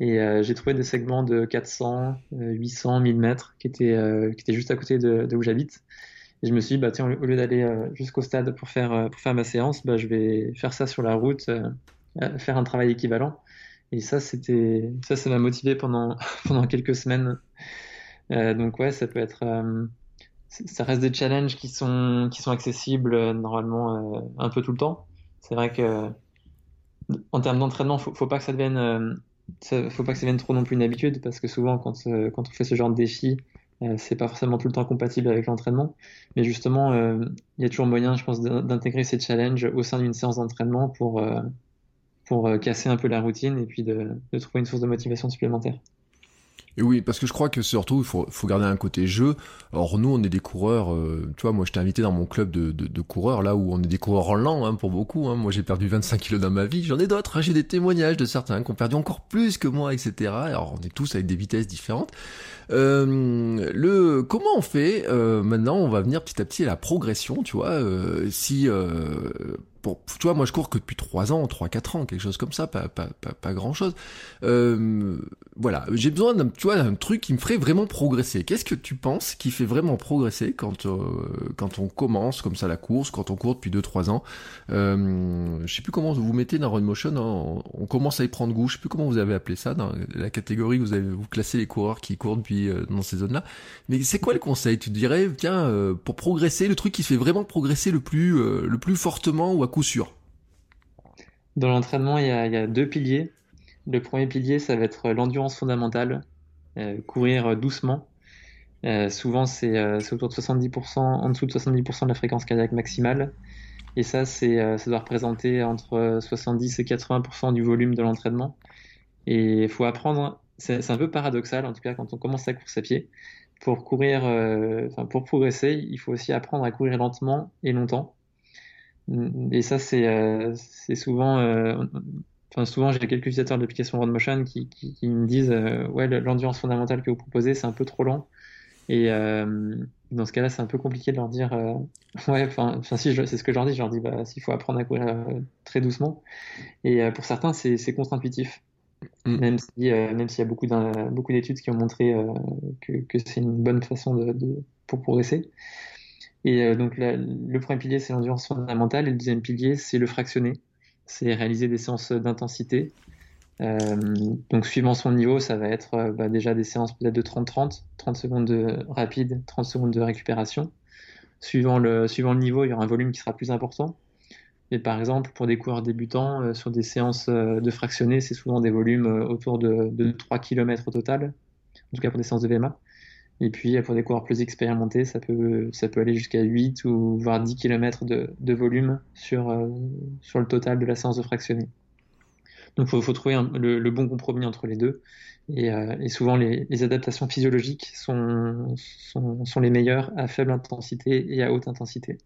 Et euh, j'ai trouvé des segments de 400, 800, 1000 mètres qui étaient, euh, qui étaient juste à côté de, de où j'habite. Et je me suis dit, bah, tiens, au lieu d'aller jusqu'au stade pour faire, pour faire ma séance, bah, je vais faire ça sur la route, faire un travail équivalent. Et ça, c'était, ça, ça m'a motivé pendant, pendant quelques semaines. Euh, donc ouais, ça peut être, euh, ça reste des challenges qui sont qui sont accessibles euh, normalement un peu tout le temps. C'est vrai que en termes d'entraînement, faut, faut pas que ça devienne, faut pas que ça devienne trop non plus une habitude parce que souvent quand quand on fait ce genre de défi, c'est pas forcément tout le temps compatible avec l'entraînement. Mais justement, il y a toujours moyen, je pense, d'intégrer ces challenges au sein d'une séance d'entraînement pour pour casser un peu la routine et puis de, de trouver une source de motivation supplémentaire. Et oui, parce que je crois que surtout, il faut, garder un côté jeu. Or, nous, on est des coureurs, euh, tu vois, moi, je t'ai invité dans mon club de, coureurs, là où on est des coureurs en lent, hein, pour beaucoup. Hein. Moi, j'ai perdu 25 kilos dans ma vie. J'en ai d'autres, hein. j'ai des témoignages de certains qui ont perdu encore plus que moi, etc. Alors, on est tous avec des vitesses différentes. Euh, le comment on fait euh, maintenant On va venir petit à petit à la progression, tu vois. Euh, si Bon, tu vois, moi je cours que depuis 3 ans, 3-4 ans, quelque chose comme ça, pas, pas, pas, pas grand chose. Voilà, j'ai besoin d'un, tu vois, d'un truc qui me ferait vraiment progresser. Qu'est-ce que tu penses qui fait vraiment progresser quand, euh, quand on commence comme ça la course, quand on court depuis 2-3 ans euh, Je sais plus comment vous mettez dans Run Motion, hein, on, commence à y prendre goût, je sais plus comment vous avez appelé ça, dans la catégorie, vous avez vous classez les coureurs qui courent depuis euh, dans ces zones-là. Mais c'est quoi le conseil? Tu dirais, tiens, euh, pour progresser, le truc qui fait vraiment progresser le plus, le plus fortement ou coup sûr? Dans l'entraînement, il, y, a deux piliers. Le premier pilier, ça va être l'endurance fondamentale, euh, courir doucement. Euh, souvent, euh, c'est autour de 70%, en dessous de 70% de la fréquence cardiaque maximale. Et ça, ça doit représenter entre 70 et 80% du volume de l'entraînement. Et il faut apprendre, c'est, un peu paradoxal, en tout cas quand on commence sa course à pied, pour courir, enfin, pour progresser, il faut aussi apprendre à courir lentement et longtemps. Et ça, c'est souvent, enfin souvent j'ai quelques utilisateurs d'applications Motion qui, qui, qui, me disent ouais l'endurance fondamentale que vous proposez c'est un peu trop lent et dans ce cas-là, c'est un peu compliqué de leur dire. Euh, ouais, enfin, si, c'est ce que je leur dis. Je leur dis, bah, s'il faut apprendre à courir euh, très doucement. Et euh, pour certains, c'est contre-intuitif. Mm. Même s'il y a beaucoup d'études qui ont montré que, que c'est une bonne façon de, de, pour progresser. Et donc, le premier pilier, c'est l'endurance fondamentale. Et le deuxième pilier, c'est le fractionné. C'est réaliser des séances d'intensité euh, donc suivant son niveau, ça va être euh, bah, déjà des séances peut-être de 30-30, 30 secondes de rapide, 30 secondes de récupération. Suivant le, niveau, il y aura un volume qui sera plus important. Et par exemple, pour des coureurs débutants, euh, sur des séances de fractionné, c'est souvent des volumes autour de, de, 3 km au total, en tout cas pour des séances de VMA. Et puis pour des coureurs plus expérimentés, ça peut, ça peut aller jusqu'à 8 ou voire 10 km de, de volume sur, sur le total de la séance de fractionné. Donc il faut, trouver le, bon compromis entre les deux. Et, euh, souvent, les, adaptations physiologiques sont, sont, les meilleures à faible intensité et à haute intensité.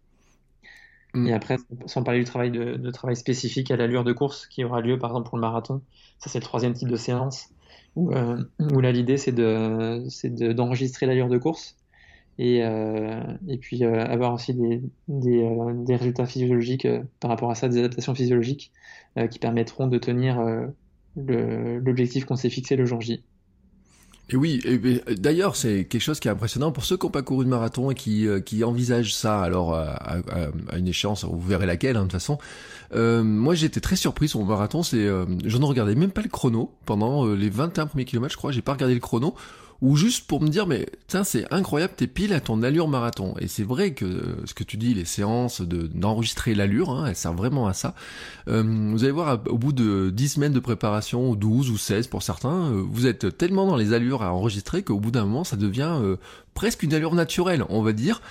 Mm. Et après, sans parler du travail de, travail spécifique à l'allure de course qui aura lieu par exemple pour le marathon, ça c'est le troisième type de séance, où, euh, là l'idée c'est d'enregistrer l'allure de course et, euh, puis euh, avoir aussi des, des résultats physiologiques par rapport à ça, des adaptations physiologiques qui permettront de tenir l'objectif qu'on s'est fixé le jour J. Et oui, d'ailleurs, c'est quelque chose qui est impressionnant pour ceux qui n'ont pas couru de marathon et qui, qui envisagent ça. Alors, à, une échéance, vous verrez laquelle, hein, de toute façon. Euh, moi, j'étais très surpris sur mon marathon. C'est, euh, je ne regardais même pas le chrono pendant les 21 premiers kilomètres, je crois. J'ai pas regardé le chrono ou juste pour me dire mais tiens c'est incroyable t'es pile à ton allure marathon. Et c'est vrai que euh, ce que tu dis les séances de d'enregistrer l'allure hein, elles servent vraiment à ça. Euh, vous allez voir au bout de 10 semaines de préparation ou 12 ou 16 pour certains euh, vous êtes tellement dans les allures à enregistrer qu'au bout d'un moment ça devient presque une allure naturelle on va dire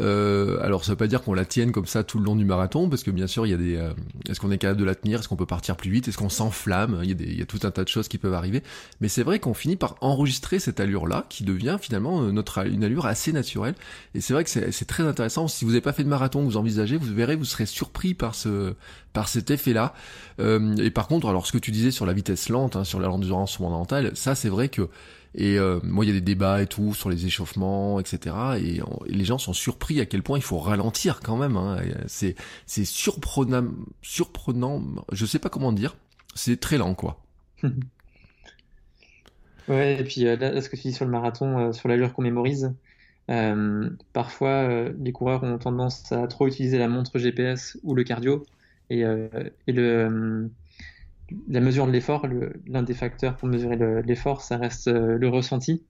euh, alors ça veut pas dire qu'on la tienne comme ça tout le long du marathon, parce que bien sûr il y a des, euh, est-ce qu'on est capable de la tenir, est-ce qu'on peut partir plus vite, est-ce qu'on s'enflamme, il y a des, il y a tout un tas de choses qui peuvent arriver. Mais c'est vrai qu'on finit par enregistrer cette allure-là, qui devient finalement euh, notre une allure assez naturelle. Et c'est vrai que c'est très intéressant. Si vous n'avez pas fait de marathon, vous envisagez, vous verrez, vous serez surpris par ce, par cet effet-là. Euh, et par contre, alors ce que tu disais sur la vitesse lente, hein, sur l'endurance fondamentale, ça c'est vrai que et euh, moi, il y a des débats et tout sur les échauffements, etc. Et, les gens sont surpris à quel point il faut ralentir quand même. Hein. C'est c'est surprenant, surprenant. Je sais pas comment dire. C'est très lent, quoi. ouais. Et puis euh, là, ce que tu dis sur le marathon, euh, sur l'allure qu'on mémorise. parfois, les coureurs ont tendance à trop utiliser la montre GPS ou le cardio, et le, la mesure de l'effort, l'un des facteurs pour mesurer l'effort, ça reste euh, le ressenti.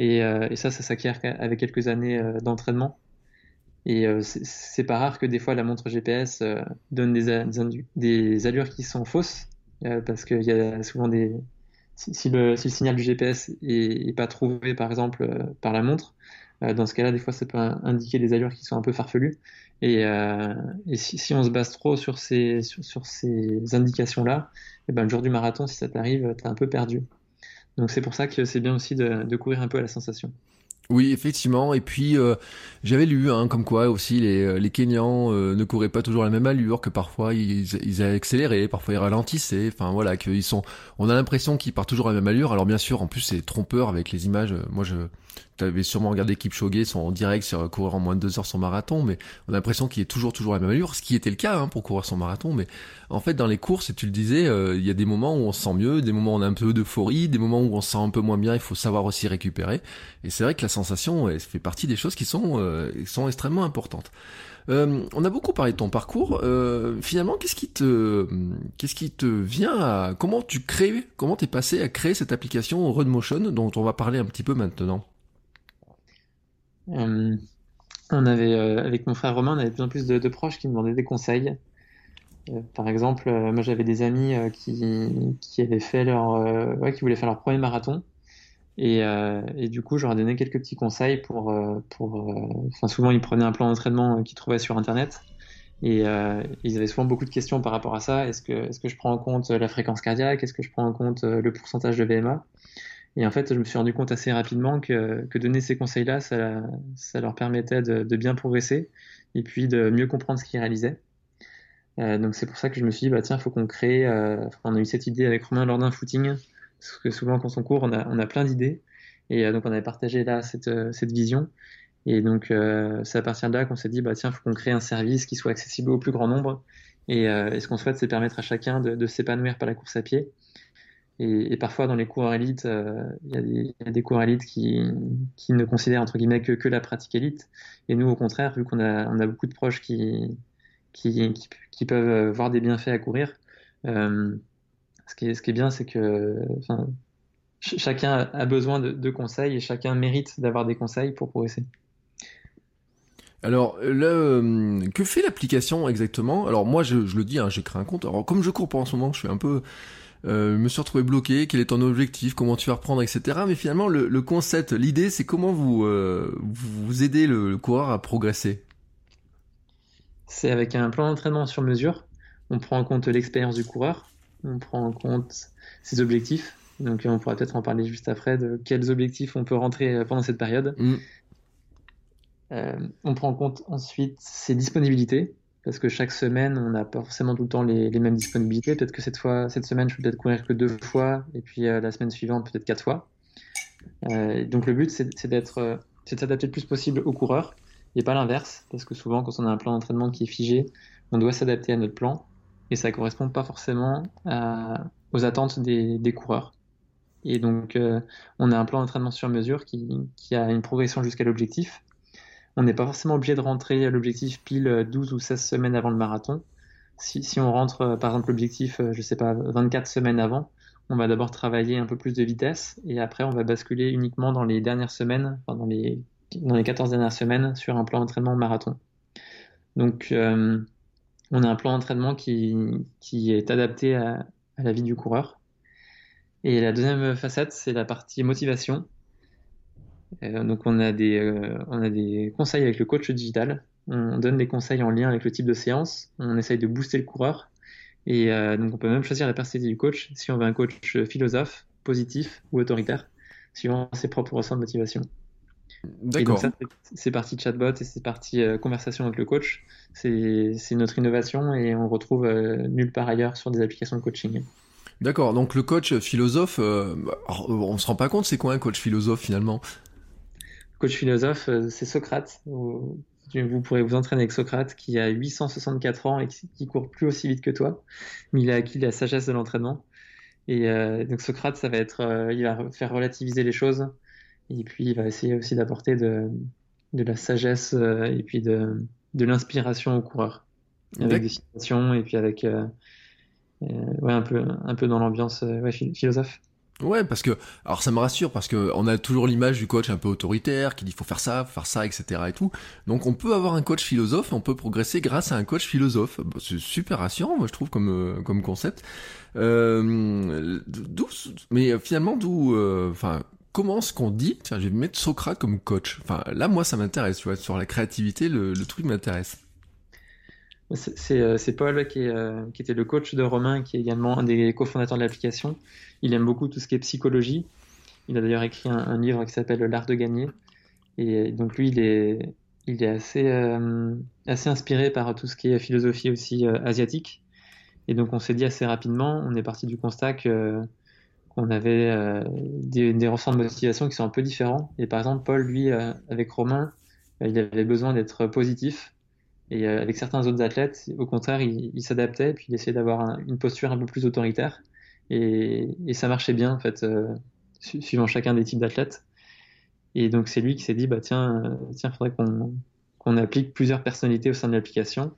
Euh, et, ça, ça s'acquiert avec quelques années euh, d'entraînement. Et c'est pas rare que des fois la montre GPS donne des, allures qui sont fausses, parce qu'il y a souvent des. Si, le, signal du GPS est, pas trouvé, par exemple, par la montre, dans ce cas-là, des fois, ça peut indiquer des allures qui sont un peu farfelues. Et, euh, si, on se base trop sur ces, indications-là, eh ben, le jour du marathon, si ça t'arrive, t'es un peu perdu. Donc c'est pour ça que c'est bien aussi de, courir un peu à la sensation. Oui, effectivement. Et puis euh, j'avais lu, hein, comme quoi aussi les, euh, les Kenyans ne couraient pas toujours la même allure, que parfois ils, ils accéléré, parfois ils ralentissaient. Enfin voilà, qu'ils sont. On a l'impression qu'ils partent toujours à la même allure. Alors bien sûr, en plus c'est trompeur avec les images. Moi, je tu avais sûrement regardé Kipchoge en direct sur courir en moins de deux heures son marathon, mais on a l'impression qu'il est toujours toujours à la même allure, ce qui était le cas hein, pour courir son marathon. Mais en fait, dans les courses, et tu le disais, euh, il y a des moments où on se sent mieux, des moments où on a un peu d'euphorie, des moments où on se sent un peu moins bien. Il faut savoir aussi récupérer. Et c'est vrai que la sensation, fait partie des choses qui sont euh, sont extrêmement importantes. Euh, on a beaucoup parlé de ton parcours. Euh, finalement, qu'est-ce qui te, qu'est-ce qui te vient à, comment tu crées, comment t'es passé à créer cette application Motion dont on va parler un petit peu maintenant? Euh, on avait, avec mon frère Romain, on avait de plus en plus de, proches qui me demandaient des conseils. par exemple, moi j'avais des amis qui, qui avaient fait leur, ouais, qui voulaient faire leur premier marathon et, euh, du coup, j'aurais donné quelques petits conseils pour, euh, pour euh, enfin, souvent ils prenaient un plan d'entraînement qu'ils trouvaient sur Internet et ils avaient souvent beaucoup de questions par rapport à ça. Est-ce que, est-ce que je prends en compte la fréquence cardiaque? Est-ce que je prends en compte le pourcentage de VMA Et en fait, je me suis rendu compte assez rapidement que, que donner ces conseils-là, ça, ça, leur permettait de, de, bien progresser et puis de mieux comprendre ce qu'ils réalisaient. Euh, donc c'est pour ça que je me suis dit, bah tiens, faut qu'on crée. Euh, on a eu cette idée avec Romain lors d'un footing, parce que souvent quand on court, on a, on a plein d'idées. Et euh, donc on avait partagé là cette, euh, cette vision. Et donc euh, c'est à partir de là qu'on s'est dit, bah tiens, faut qu'on crée un service qui soit accessible au plus grand nombre. Et, et ce qu'on souhaite, c'est permettre à chacun de, de s'épanouir par la course à pied. Et, parfois, dans les coureurs élites, il y, a des coureurs élites qui, ne considèrent entre guillemets que, la pratique élite. Et nous, au contraire, vu qu'on a, beaucoup de proches qui, peuvent euh, voir des bienfaits à courir. Euh, ce, qui est, bien, c'est que chacun a besoin de, conseils et chacun mérite d'avoir des conseils pour progresser. Alors, le, que fait l'application exactement? Alors moi, je, je le dis, hein, j'ai créé un compte. Alors comme je cours pas en ce moment, je suis un peu... Euh, me suis retrouvé bloqué, quel est ton objectif, comment tu vas reprendre, etc. Mais finalement, le, le concept, l'idée, c'est comment vous, euh, vous aidez le, le coureur à progresser c'est avec un plan d'entraînement sur mesure. On prend en compte l'expérience du coureur, on prend en compte ses objectifs. Donc on pourra peut-être en parler juste après de quels objectifs on peut rentrer pendant cette période. Mm. Euh, on prend en compte ensuite ses disponibilités, parce que chaque semaine, on n'a pas forcément tout le temps les, mêmes disponibilités. Peut-être que cette fois, cette semaine, je peux peut-être courir que deux fois, et puis euh, la semaine suivante, peut-être quatre fois. Euh, donc le but, c'est d'être, c'est de s'adapter le plus possible au coureur et pas l'inverse, parce que souvent, quand on a un plan d'entraînement qui est figé, on doit s'adapter à notre plan, et ça correspond pas forcément aux attentes des, coureurs. Et donc, euh, on a un plan d'entraînement sur mesure qui, a une progression jusqu'à l'objectif. On n'est pas forcément obligé de rentrer à l'objectif pile 12 ou 16 semaines avant le marathon. Si, on rentre, euh, par exemple, l'objectif, euh, je sais pas, 24 semaines avant, on va d'abord travailler un peu plus de vitesse, et après, on va basculer uniquement dans les dernières semaines, dans les dans les 14 dernières semaines sur un plan d'entraînement marathon. Donc, euh, on a un plan d'entraînement qui, est adapté à, la vie du coureur. Et la deuxième facette, c'est la partie motivation. Euh, donc, on a, des, euh, on a des conseils avec le coach digital. On donne des conseils en lien avec le type de séance. On essaye de booster le coureur. Et euh, donc, on peut même choisir la personnalité du coach si on veut un coach philosophe, positif ou autoritaire, suivant ses propres ressorts de motivation. D'accord. C'est parti chatbot et c'est parti euh, conversation avec le coach. C'est notre innovation et on retrouve euh, nulle part ailleurs sur des applications de coaching. D'accord. Donc le coach philosophe, euh, on se rend pas compte, c'est quoi un coach philosophe finalement? Coach philosophe, euh, c'est Socrate. Vous, vous pourrez vous entraîner avec Socrate qui a 864 ans et qui, qui court plus aussi vite que toi, mais il a acquis la sagesse de l'entraînement. Et euh, donc Socrate, ça va être, il va faire relativiser les choses et puis, il va essayer aussi d'apporter de, de, la sagesse euh, et puis de, de l'inspiration aux coureurs. Avec des citations et puis avec, euh, euh, ouais, un peu, un peu dans l'ambiance ouais, philosophe. Ouais, parce que, alors ça me rassure, parce que on a toujours l'image du coach un peu autoritaire, qui dit faut faire ça, faire ça, etc. et tout. Donc on peut avoir un coach philosophe, on peut progresser grâce à un coach philosophe. C'est super rassurant, moi je trouve comme comme concept. Euh, d'où, mais finalement d'où, enfin comment ce qu'on dit Tiens, je vais mettre Socrate comme coach. Enfin, là, moi, ça m'intéresse, tu vois, sur la créativité, le, truc m'intéresse. C'est euh, Paul qui, euh, qui, était le coach de Romain, qui est également un des cofondateurs de l'application. Il aime beaucoup tout ce qui est psychologie. Il a d'ailleurs écrit un, livre qui s'appelle L'art de gagner. Et donc lui, il est, euh, assez inspiré par tout ce qui est philosophie aussi euh, asiatique. Et donc on s'est dit assez rapidement, on est parti du constat que on avait euh, des, des de motivation qui sont un peu différents. Et par exemple, Paul, lui, avec Romain, il avait besoin d'être positif. Et avec certains autres athlètes, au contraire, il, il s'adaptait, puis il essayait d'avoir une posture un peu plus autoritaire. Et, et ça marchait bien, en fait, suivant chacun des types d'athlètes. Et donc, c'est lui qui s'est dit, bah, tiens, tiens, faudrait qu'on qu'on applique plusieurs personnalités au sein de l'application.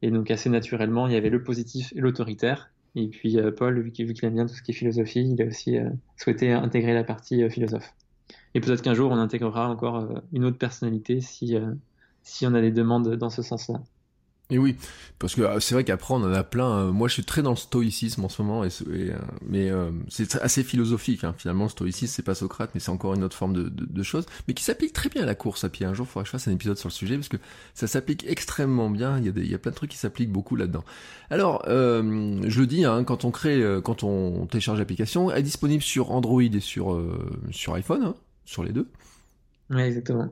Et donc, assez naturellement, il y avait le positif et l'autoritaire. Et puis euh, Paul, vu qu'il aime bien tout ce qui est philosophie, il a aussi euh, souhaité intégrer la partie euh, philosophe. Et peut-être qu'un jour, on intégrera encore une autre personnalité si, si on a des demandes dans ce sens-là. Et oui, parce que euh, c'est vrai qu'après on en a plein. Euh, moi, je suis très dans le stoïcisme en ce moment, euh, mais c'est assez philosophique. Hein. Finalement, le stoïcisme, c'est pas Socrate, mais c'est encore une autre forme de, de, choses, mais qui s'applique très bien à la course à pied. Un jour, il faudra que je fasse un épisode sur le sujet parce que ça s'applique extrêmement bien. Il y a, des, il plein de trucs qui s'appliquent beaucoup là-dedans. Alors, je le dis, hein, quand on crée, quand on télécharge l'application, elle est disponible sur Android et sur iPhone, hein, sur les deux. Oui, exactement.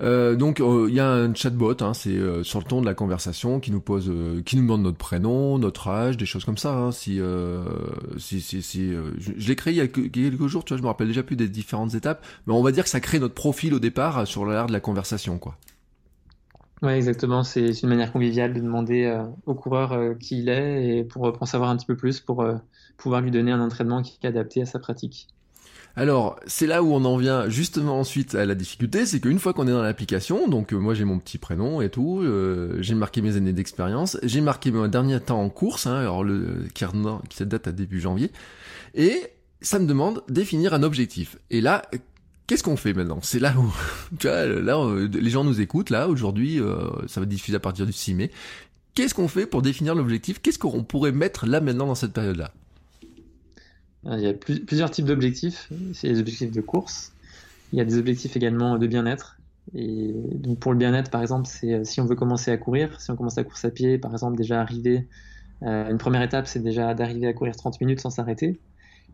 Euh, donc euh, il y a un chatbot, hein, c'est euh, sur le ton de la conversation qui nous pose, qui nous demande notre prénom, notre âge, des choses comme ça. Hein, si, si, si, si je, l'ai créé il y a quelques jours, tu vois, je me rappelle déjà plus des différentes étapes, mais on va dire que ça crée notre profil au départ sur l'air de la conversation, quoi. Ouais, exactement. C'est une manière conviviale de demander au coureur qui il est et pour, pour en savoir un petit peu plus, pour pouvoir lui donner un entraînement qui est adapté à sa pratique. Alors, c'est là où on en vient justement ensuite à la difficulté, c'est qu'une fois qu'on est dans l'application, donc euh, moi j'ai mon petit prénom et tout, euh, j'ai marqué mes années d'expérience, j'ai marqué mon dernier temps en course, hein, alors le qui, qui date à début janvier, et ça me demande définir un objectif. Et là, qu'est-ce qu'on fait maintenant? C'est là où, tu vois, là euh, les gens nous écoutent, là aujourd'hui, ça va diffuser à partir du 6 mai. Qu'est-ce qu'on fait pour définir l'objectif? Qu'est-ce qu'on pourrait mettre là maintenant dans cette période-là? Il y a plusieurs types d'objectifs. C'est les objectifs de course. Il y a des objectifs également de bien-être. Et donc pour le bien-être, par exemple, c'est euh, si on veut commencer à courir, si on commence à course à pied, par exemple, déjà arriver. Euh, une première étape, c'est déjà d'arriver à courir 30 minutes sans s'arrêter.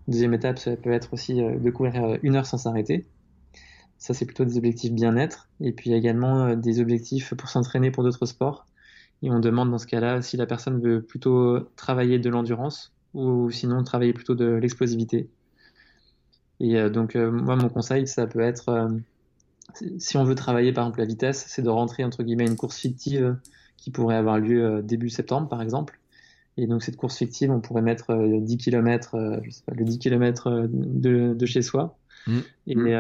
Une deuxième étape, ça peut être aussi euh, de courir une heure sans s'arrêter. Ça, c'est plutôt des objectifs bien-être. Et puis également des objectifs pour s'entraîner pour d'autres sports. Et on demande dans ce cas-là si la personne veut plutôt travailler de l'endurance ou sinon travailler plutôt de l'explosivité. Et euh, donc, euh, moi, mon conseil, ça peut être, euh, si on veut travailler par exemple la vitesse, c'est de rentrer entre guillemets une course fictive qui pourrait avoir lieu début septembre, par exemple. Et donc, cette course fictive, on pourrait mettre 10 km, je sais pas, le 10 km de, de chez soi. Mmh. Et,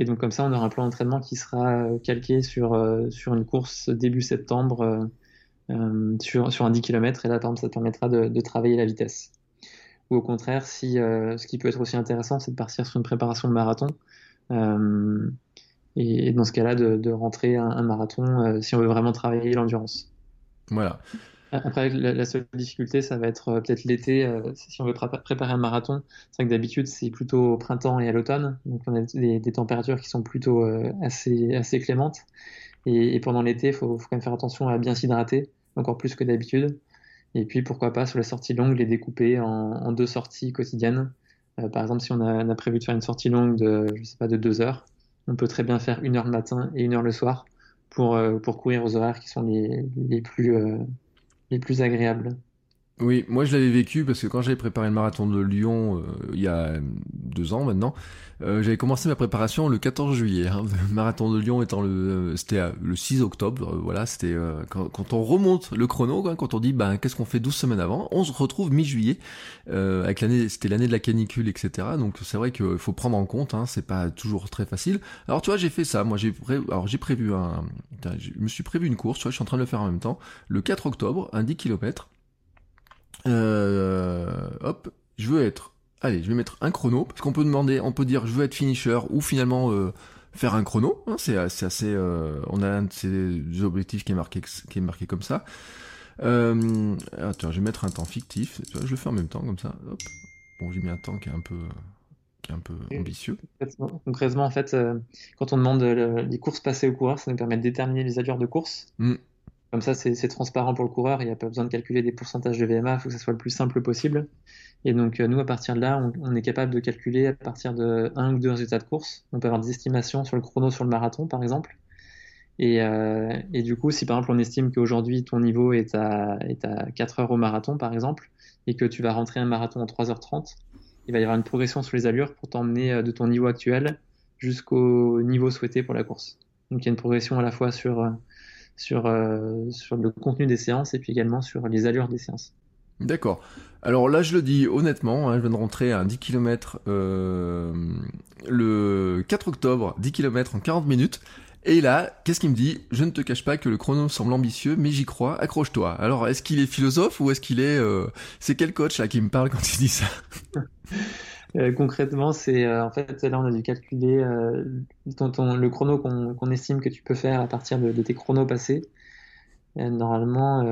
et, donc, comme ça, on aura un plan d'entraînement qui sera calqué sur, sur une course début septembre euh, sur, sur un 10 km et là, par exemple, ça permettra de, de travailler la vitesse. Ou au contraire, si, euh, ce qui peut être aussi intéressant, c'est de partir sur une préparation de marathon. Euh, et, dans ce cas-là, de, de rentrer un, un marathon si on veut vraiment travailler l'endurance. Voilà. Après, la, seule difficulté, ça va être peut-être l'été. si on veut préparer un marathon, c'est vrai que d'habitude, c'est plutôt au printemps et à l'automne. Donc, on a des, des, températures qui sont plutôt assez, assez clémentes. Et, pendant l'été, il faut, faut, quand même faire attention à bien s'hydrater, encore plus que d'habitude. Et puis, pourquoi pas, sur les sorties longues, les découper en, deux sorties quotidiennes. Euh, par exemple, si on a, prévu de faire une sortie longue de, je sais pas, de deux heures, on peut très bien faire une heure le matin et une heure le soir pour, euh, courir aux horaires qui sont les, euh, les plus agréables. Oui, moi je l'avais vécu parce que quand j'avais préparé le marathon de Lyon euh, il y a deux ans maintenant, euh, j'avais commencé ma préparation le 14 juillet. Hein, le marathon de Lyon étant le, euh, c'était le 6 octobre. voilà, c'était quand, quand, on remonte le chrono, quand on dit ben qu'est-ce qu'on fait 12 semaines avant, on se retrouve mi-juillet avec l'année, c'était l'année de la canicule, etc. Donc c'est vrai qu'il faut prendre en compte, hein, c'est pas toujours très facile. Alors tu vois, j'ai fait ça. Moi j'ai alors j'ai prévu un, je me suis prévu une course. Tu vois, je suis en train de le faire en même temps. Le 4 octobre, un 10 km. Euh, hop, je veux être. Allez, je vais mettre un chrono parce qu'on peut demander, on peut dire je veux être finisher ou finalement euh, faire un chrono. Hein, c'est assez. Euh, on a un de ces objectifs qui est marqué qui est marqué comme ça. Euh, attends, je vais mettre un temps fictif. Je le fais en même temps comme ça. Hop. Bon, j'ai mis un temps qui est un peu qui est un peu ambitieux. Concrètement, en fait, quand on demande les courses passées au coureur, ça nous permet de déterminer les allures de course. Mm. Comme ça, c'est transparent pour le coureur. Il n'y a pas besoin de calculer des pourcentages de VMA. Il faut que ce soit le plus simple possible. Et donc, euh, nous, à partir de là, on, est capable de calculer à partir de un ou deux résultats de course. On peut avoir des estimations sur le chrono, sur le marathon, par exemple. Et, euh, et du coup, si par exemple on estime qu'aujourd'hui ton niveau est à, est à 4 heures au marathon, par exemple, et que tu vas rentrer un marathon en 3h30, il va y avoir une progression sur les allures pour t'emmener euh, de ton niveau actuel jusqu'au niveau souhaité pour la course. Donc il y a une progression à la fois sur sur, euh, sur le contenu des séances et puis également sur les allures des séances. D'accord. Alors là, je le dis honnêtement, hein, je viens de rentrer à 10 km euh, le 4 octobre, 10 km en 40 minutes. Et là, qu'est-ce qu'il me dit? Je ne te cache pas que le chrono semble ambitieux, mais j'y crois, accroche-toi. Alors, est-ce qu'il est philosophe ou est-ce qu'il est... Euh... C'est quel coach là qui me parle quand il dit ça? Euh, concrètement, c'est euh, en fait là on a dû calculer euh, le chrono qu'on estime que tu peux faire à partir de, tes chronos passés. normalement,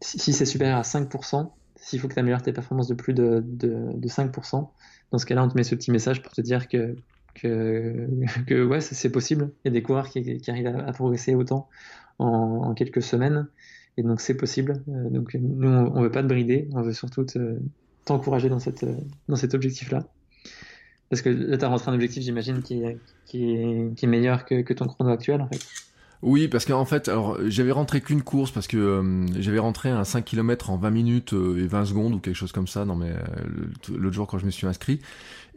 si, c'est supérieur à 5%, s'il faut que tu améliores tes performances de plus de, de 5%, dans ce cas-là, on te met ce petit message pour te dire que que, que ouais, c'est possible. Il y a des coureurs qui, arrivent à, progresser autant en, quelques semaines. Et donc, c'est possible. Euh, donc, nous, on ne veut pas te brider. On veut surtout t'encourager dans, cette, dans cet objectif-là. Parce que là, tu as rentré un objectif, j'imagine, qui, est, meilleur que, ton chrono actuel, en fait. Oui, parce qu'en fait, alors j'avais rentré qu'une course parce que euh, j'avais rentré un 5 km en 20 minutes euh, et 20 secondes ou quelque chose comme ça dans mes l'autre jour quand je me suis inscrit.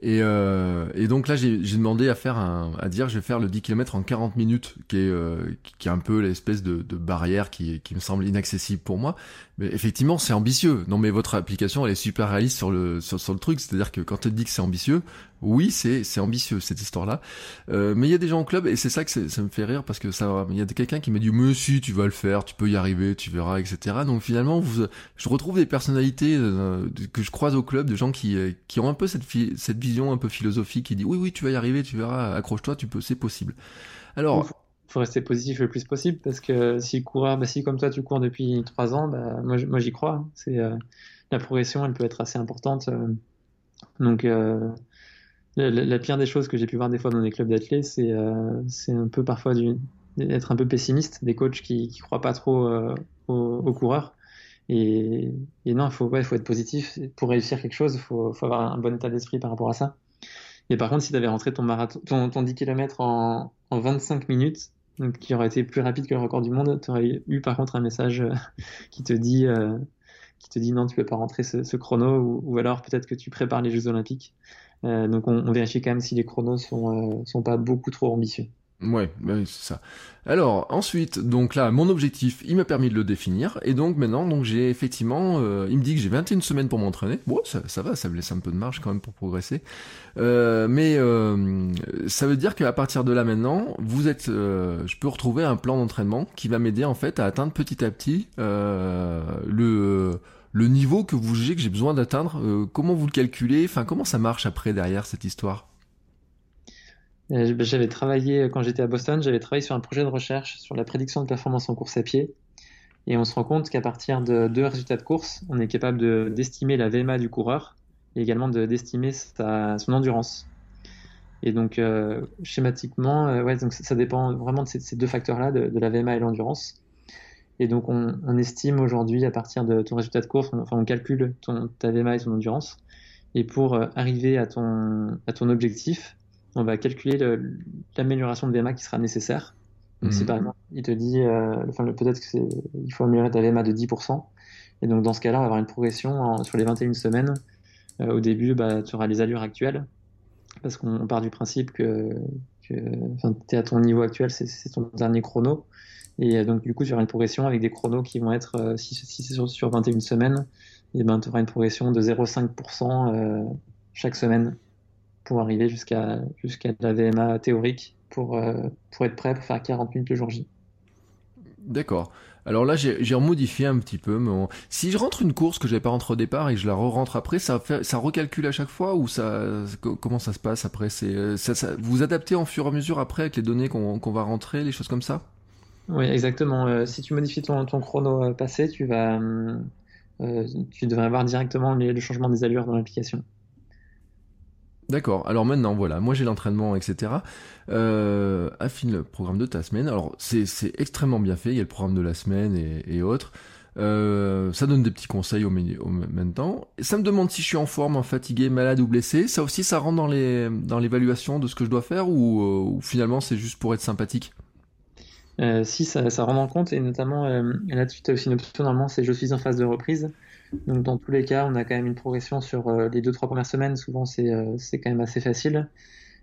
Et, euh, et donc là, j'ai demandé à faire un, à dire, je vais faire le 10 km en 40 minutes, qui est, euh, qui est un peu l'espèce de, de, barrière qui, qui me semble inaccessible pour moi. Mais effectivement, c'est ambitieux. Non, mais votre application, elle est super réaliste sur le, sur, le truc. C'est-à-dire que quand elle dit que c'est ambitieux, oui, c'est, c'est ambitieux, cette histoire-là. Euh, mais il y a des gens au club, et c'est ça que ça me fait rire, parce que ça, il y a quelqu'un qui m'a dit, mais si, tu vas le faire, tu peux y arriver, tu verras, etc. Donc finalement, vous, je retrouve des personnalités euh, que je croise au club, de gens qui, euh, qui ont un peu cette, cette vision un peu philosophique, qui dit, oui, oui, tu vas y arriver, tu verras, accroche-toi, tu peux, c'est possible. Alors, faut rester positif le plus possible parce que si coureur, bah, si comme toi tu cours depuis trois ans, bah, moi, j'y crois. Hein. C'est euh, la progression, elle peut être assez importante. Euh. donc euh, la, pire des choses que j'ai pu voir des fois dans des clubs d'athlètes, c'est c'est un peu parfois du, être un peu pessimiste, des coachs qui qui croient pas trop aux, coureurs. Et, et, non, il faut, ouais, faut être positif. Pour réussir quelque chose, il faut, faut avoir un bon état d'esprit par rapport à ça. Et par contre, si tu avais rentré ton, marathon, ton, ton 10 km en, en 25 minutes, donc qui aurait été plus rapide que le record du monde, tu aurais eu par contre un message euh, qui te dit euh, qui te dit non, tu peux pas rentrer ce, chrono, ou, alors peut-être que tu prépares les Jeux Olympiques. Euh, donc on, vérifie quand même si les chronos sont sont pas beaucoup trop ambitieux. Ouais, bah c'est ça. Alors ensuite, donc là, mon objectif, il m'a permis de le définir, et donc maintenant, donc j'ai effectivement, euh, il me dit que j'ai 21 semaines pour m'entraîner. Bon, ça, ça, va, ça me laisse un peu de marge quand même pour progresser. Euh, mais euh, ça veut dire qu'à partir de là maintenant, vous êtes, je peux retrouver un plan d'entraînement qui va m'aider en fait à atteindre petit à petit le le niveau que vous jugez que j'ai besoin d'atteindre. comment vous le calculez? Enfin, comment ça marche après derrière cette histoire? euh, j'avais travaillé, quand j'étais à Boston, j'avais travaillé sur un projet de recherche sur la prédiction de performance en course à pied. Et on se rend compte qu'à partir de deux résultats de course, on est capable d'estimer la VMA du coureur et également d'estimer son endurance. Et donc, euh, schématiquement, euh, ouais, donc ça, dépend vraiment de ces, deux facteurs-là, de, la VMA et l'endurance. Et donc, on, estime aujourd'hui, à partir de ton résultat de course, on, enfin, on calcule ton, ta VMA et ton endurance. Et pour arriver à ton objectif, on va calculer l'amélioration de VMA qui sera nécessaire. Donc, si mhm. par exemple, il te dit, euh, enfin, peut-être qu'il faut améliorer ta VMA de 10%, et donc dans ce cas-là, on va avoir une progression sur les 21 semaines. Euh, au début, bah, tu auras les allures actuelles, parce qu'on part du principe que, tu es à ton niveau actuel, c'est ton dernier chrono. Et euh, donc, du coup, tu auras une progression avec des chronos qui vont être, si, c'est sur, sur, 21 semaines, et ben, tu auras une progression de 0,5% chaque semaine pour arriver jusqu'à jusqu'à la VMA théorique pour, euh, pour être prêt pour faire 40 minutes le jour J. D'accord. Alors là, j'ai remodifié un petit peu. Mais Si je rentre une course que j'avais pas rentré au départ et que je la re-rentre après, ça, fait... ça recalcule à chaque fois ou ça comment ça se passe après? C'est ça, Vous adaptez en fur et à mesure après avec les données qu'on va rentrer, les choses comme ça? Oui, exactement. Euh, si tu modifies ton, ton chrono euh, passé, tu vas tu devrais avoir directement le changement des allures dans l'application. D'accord. Alors maintenant, voilà, moi j'ai l'entraînement, etc. Euh, affine le programme de ta semaine. Alors c'est extrêmement bien fait. Il y a le programme de la semaine et, autres. Euh, ça donne des petits conseils au, même temps. Ça me demande si je suis en forme, fatigué, malade ou blessé. Ça aussi, ça rentre dans les dans l'évaluation de ce que je dois faire ou, euh, finalement c'est juste pour être sympathique? si ça, ça rentre en compte et notamment là-dessus tu as aussi une option normalement c'est je suis en phase de reprise donc dans tous les cas, on a quand même une progression sur euh, les deux trois premières semaines. Souvent, c'est euh, quand même assez facile.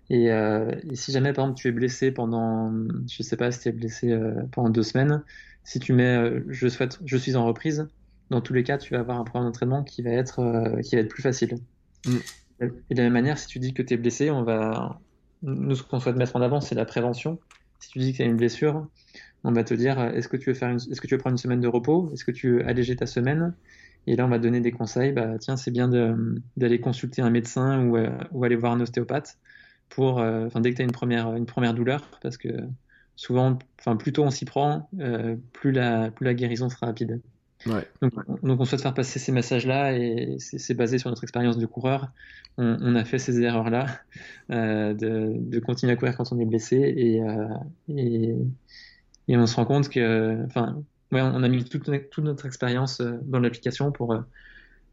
Et, euh, et, si jamais par exemple tu es blessé pendant, je sais pas si tu es blessé pendant deux semaines, si tu mets je souhaite, je suis en reprise, dans tous les cas, tu vas avoir un programme d'entraînement qui va être qui va être plus facile. Mm. Et de la même manière, si tu dis que tu es blessé, on va nous ce qu'on souhaite mettre en avant, c'est la prévention. Si tu dis que tu as une blessure, on va te dire est-ce que tu veux faire est-ce que tu veux prendre une semaine de repos, est-ce que tu veux alléger ta semaine? Et là, on va donner des conseils. Bah, tiens, c'est bien d'aller consulter un médecin ou, euh, ou, aller voir un ostéopathe pour, euh, enfin, dès que tu as une première, une première douleur, parce que souvent, enfin, plus tôt on s'y prend, plus, la, plus la guérison sera rapide. Donc, on souhaite faire passer ces messages-là et c'est basé sur notre expérience de coureur. On, a fait ces erreurs-là de, continuer à courir quand on est blessé et, et, et, on se rend compte que, enfin, ouais, on a mis toute, toute notre expérience dans l'application pour,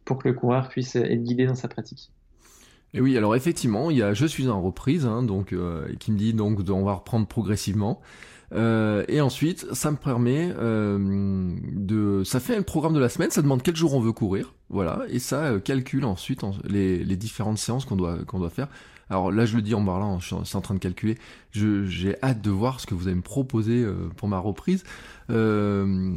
pour que le coureur puisse être guidé dans sa pratique. Et oui, alors effectivement, il y a Je suis en reprise, hein, donc euh, qui me dit donc on va reprendre progressivement. Euh, et ensuite, ça me permet euh, de, ça fait un programme de la semaine, ça demande quel jour on veut courir, voilà, et ça euh, calcule ensuite les, les, différentes séances qu'on doit qu'on doit faire. Alors là, je le dis en parlant, je suis en train de calculer. J'ai hâte de voir ce que vous allez me proposer euh, pour ma reprise. Euh,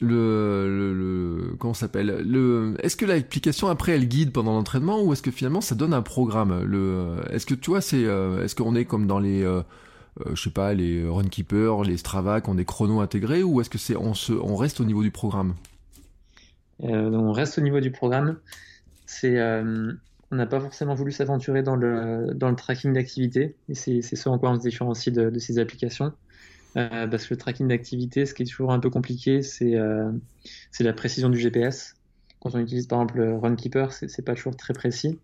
le, le, comment s'appelle? Le est-ce que l'application après elle guide pendant l'entraînement ou est-ce que finalement ça donne un programme? Le est-ce que tu vois c'est euh, est-ce qu'on est comme dans les euh, euh, je sais pas les Runkeeper les Strava qui ont des chronos intégrés ou est-ce que c'est on se on reste au niveau du programme? On reste au niveau du programme c'est on n'a pas forcément voulu s'aventurer dans le dans le tracking d'activité et c'est ce en quoi on se différencie de, de ces applications euh, parce que le tracking d'activité, ce qui est toujours un peu compliqué, c'est euh, la précision du GPS. Quand on utilise par exemple Runkeeper, c'est pas toujours très précis.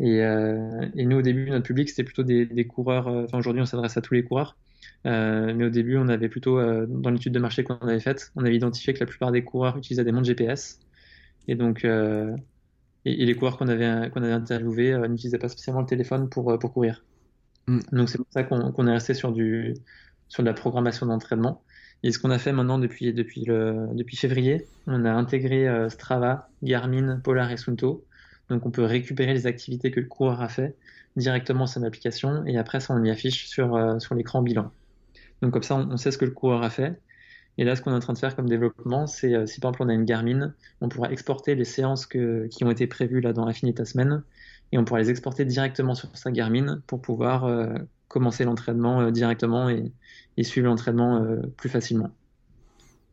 Et, euh, et, nous, au début, notre public, c'était plutôt des, des coureurs. Euh, enfin, aujourd'hui, on s'adresse à tous les coureurs. Mais au début, on avait plutôt, dans l'étude de marché qu'on avait faite, on avait identifié que la plupart des coureurs utilisaient des montres GPS. Et donc, et, et, les coureurs qu'on avait, qu'on avait interviewés n'utilisaient pas spécialement le téléphone pour, pour courir. Mm. Donc, c'est pour ça qu'on est resté sur du, sur la programmation d'entraînement. Et ce qu'on a fait maintenant depuis, depuis, le, depuis février, on a intégré euh, Strava, Garmin, Polar et Sunto. Donc on peut récupérer les activités que le coureur a fait directement sur l'application et après ça on y affiche sur, euh, sur l'écran bilan. Donc comme ça on, sait ce que le coureur a fait. Et là ce qu'on est en train de faire comme développement, c'est euh, si par exemple on a une Garmin, on pourra exporter les séances qui ont été prévues là dans Infinita Semaine et on pourra les exporter directement sur sa Garmin pour pouvoir commencer l'entraînement directement et, suivre l'entraînement euh, plus facilement.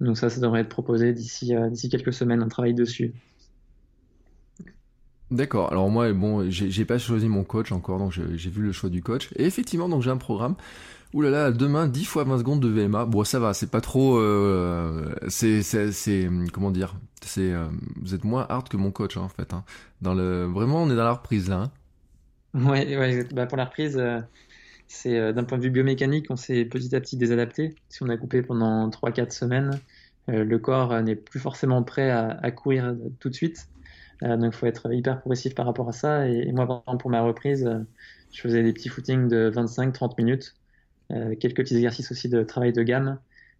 Donc ça, ça devrait être proposé d'ici euh, d'ici quelques semaines, un travail dessus. D'accord. Alors moi, bon, j'ai pas choisi mon coach encore, donc j'ai vu le choix du coach. Et effectivement, donc j'ai un programme. Ouh là là, demain 10 fois 20 secondes de VMA. Bon, ça va, c'est pas trop. Euh, c'est c'est comment dire. C'est vous êtes moins hard que mon coach hein, en fait. Hein. Vraiment, on est dans la reprise là. Hein. Ouais, ouais. Bah, pour la reprise, c'est euh, d'un point de vue biomécanique, on s'est petit à petit désadapté. Si on a coupé pendant 3-4 semaines, euh, le corps euh, n'est plus forcément prêt à, courir tout de suite. donc il faut être hyper progressif par rapport à ça. Et, moi, par exemple, pour ma reprise, je faisais des petits footings de 25-30 minutes, quelques petits exercices aussi de travail de gamme.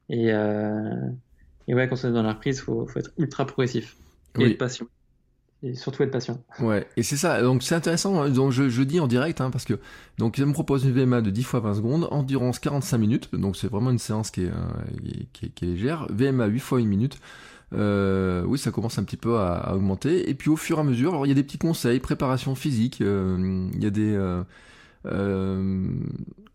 Et, et ouais, quand on est dans la reprise, il faut, faut, être ultra progressif et être patient et surtout être patient. Ouais, et c'est ça. Donc c'est intéressant. Hein. Donc je, je, dis en direct hein, parce que donc il me propose une VMA de 10 fois 20 secondes, endurance 45 minutes. Donc c'est vraiment une séance qui est, euh, qui, est, qui est, légère. VMA 8 fois 1 minute. Euh, oui, ça commence un petit peu à, à, augmenter. Et puis au fur et à mesure, alors il y a des petits conseils, préparation physique. Euh, il y a des euh, euh,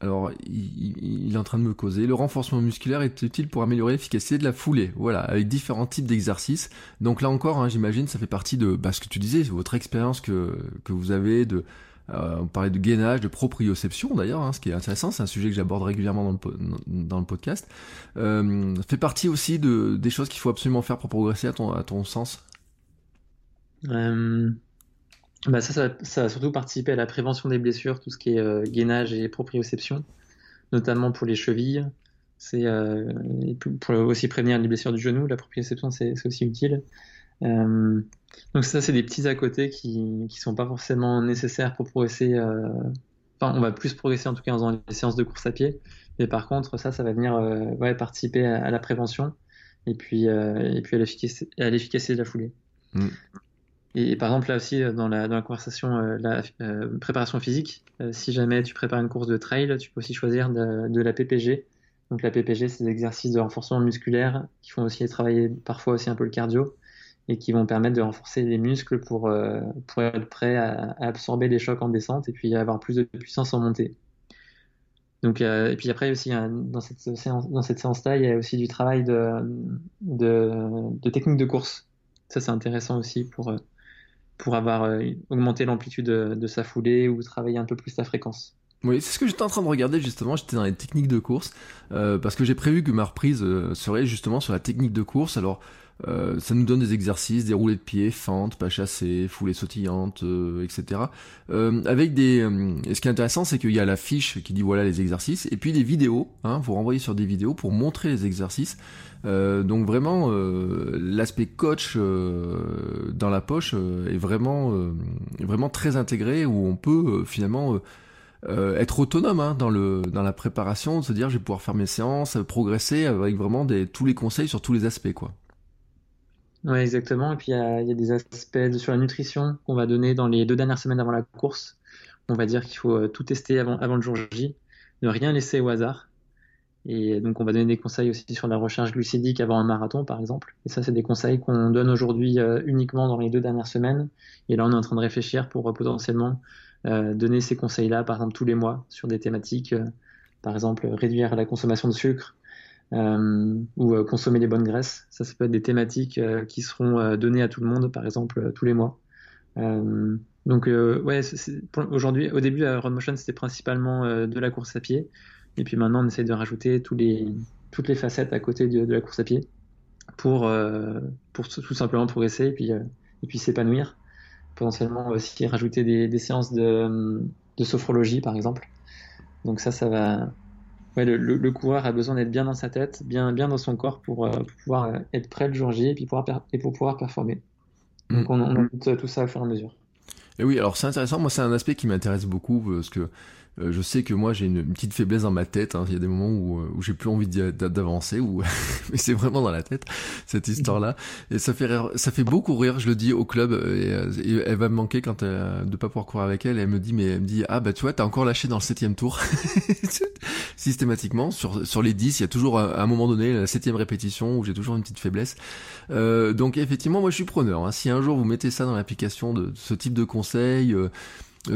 alors, il, est en train de me causer. Le renforcement musculaire est utile pour améliorer l'efficacité de la foulée. Voilà, avec différents types d'exercices. Donc là encore, hein, j'imagine, ça fait partie de bah, ce que tu disais, votre expérience que, que vous avez de... Euh, on parlait de gainage, de proprioception d'ailleurs, hein, ce qui est intéressant, c'est un sujet que j'aborde régulièrement dans le, dans le podcast. Euh, fait partie aussi de, des choses qu'il faut absolument faire pour progresser à ton, à ton sens? Euh, bah ça, ça, va surtout participer à la prévention des blessures, tout ce qui est euh, gainage et proprioception, notamment pour les chevilles. C'est euh, pour aussi prévenir les blessures du genou. La proprioception, c'est aussi utile. Euh, donc ça, c'est des petits à côté qui ne sont pas forcément nécessaires pour progresser. Enfin, on va plus progresser en tout cas dans les séances de course à pied. Mais par contre, ça, ça va venir participer à, la prévention et puis, et puis à l'efficacité de la foulée. Mm. Et, par exemple, là aussi, euh, dans la, dans la conversation, euh, la euh, préparation physique, si jamais tu prépares une course de trail, tu peux aussi choisir de, de la PPG. Donc la PPG, c'est des exercices de renforcement musculaire qui font aussi travailler parfois aussi un peu le cardio et qui vont permettre de renforcer les muscles pour, pour être prêt à, absorber les chocs en descente et puis avoir plus de puissance en montée. Donc, et puis après aussi dans cette séance, dans cette séance-là, il y a aussi du travail de, de, de technique de course. Ça, c'est intéressant aussi pour pour avoir euh, augmenté l'amplitude de, sa foulée ou travailler un peu plus sa fréquence. Oui, c'est ce que j'étais en train de regarder justement. J'étais dans les techniques de course parce que j'ai prévu que ma reprise serait justement sur la technique de course. Alors euh, ça nous donne des exercices, des roulés de pied, fente, pas chassé, foulée sautillante, euh, etc. Euh, avec des, et ce qui est intéressant, c'est qu'il y a la fiche qui dit voilà les exercices, et puis des vidéos. Hein, vous renvoyez sur des vidéos pour montrer les exercices. donc vraiment, l'aspect coach dans la poche est vraiment, vraiment très intégré, où on peut finalement être autonome hein, dans le dans la préparation, se dire je vais pouvoir faire mes séances, progresser avec vraiment tous les conseils sur tous les aspects quoi. Oui, exactement. Et puis, il y a, des aspects sur la nutrition qu'on va donner dans les deux dernières semaines avant la course. On va dire qu'il faut euh, tout tester avant, avant le jour J, ne rien laisser au hasard. Et donc, on va donner des conseils aussi sur la recherche glucidique avant un marathon, par exemple. Et ça, c'est des conseils qu'on donne aujourd'hui euh, uniquement dans les deux dernières semaines. Et là, on est en train de réfléchir pour euh, potentiellement donner ces conseils-là, par exemple, tous les mois sur des thématiques, par exemple, réduire la consommation de sucre, ou euh, consommer les bonnes graisses. Ça, ça peut être des thématiques euh, qui seront données à tout le monde, par exemple, tous les mois. donc, ouais, aujourd'hui, au début, à Motion, c'était principalement de la course à pied. Et puis maintenant, on essaie de rajouter tous les, toutes les facettes à côté de, la course à pied pour, pour tout simplement progresser et puis, et s'épanouir. Potentiellement aussi rajouter des, séances de sophrologie, par exemple. Donc ça, ça va, le, coureur a besoin d'être bien dans sa tête, bien, bien dans son corps pour, euh, pouvoir euh, être prêt le jour J et, puis pouvoir et pour pouvoir performer. Donc mm. on, on, tout ça au fur et à mesure. Et oui, alors c'est intéressant. Moi, c'est un aspect qui m'intéresse beaucoup parce que euh, je sais que moi j'ai une, petite faiblesse dans ma tête. Hein. Il y a des moments où, euh, où j'ai plus envie d'avancer, mais c'est vraiment dans la tête cette histoire-là. Et ça fait rire, ça fait beaucoup rire. Je le dis au club euh, et, elle va me manquer quand de pas pouvoir courir avec elle. elle me dit mais elle me dit ah bah tu vois t'as encore lâché dans le septième tour systématiquement sur sur les 10 il y a toujours à un moment donné la septième répétition où j'ai toujours une petite faiblesse. Euh, donc effectivement moi je suis preneur. Hein. Si un jour vous mettez ça dans l'application de, ce type de conseils euh,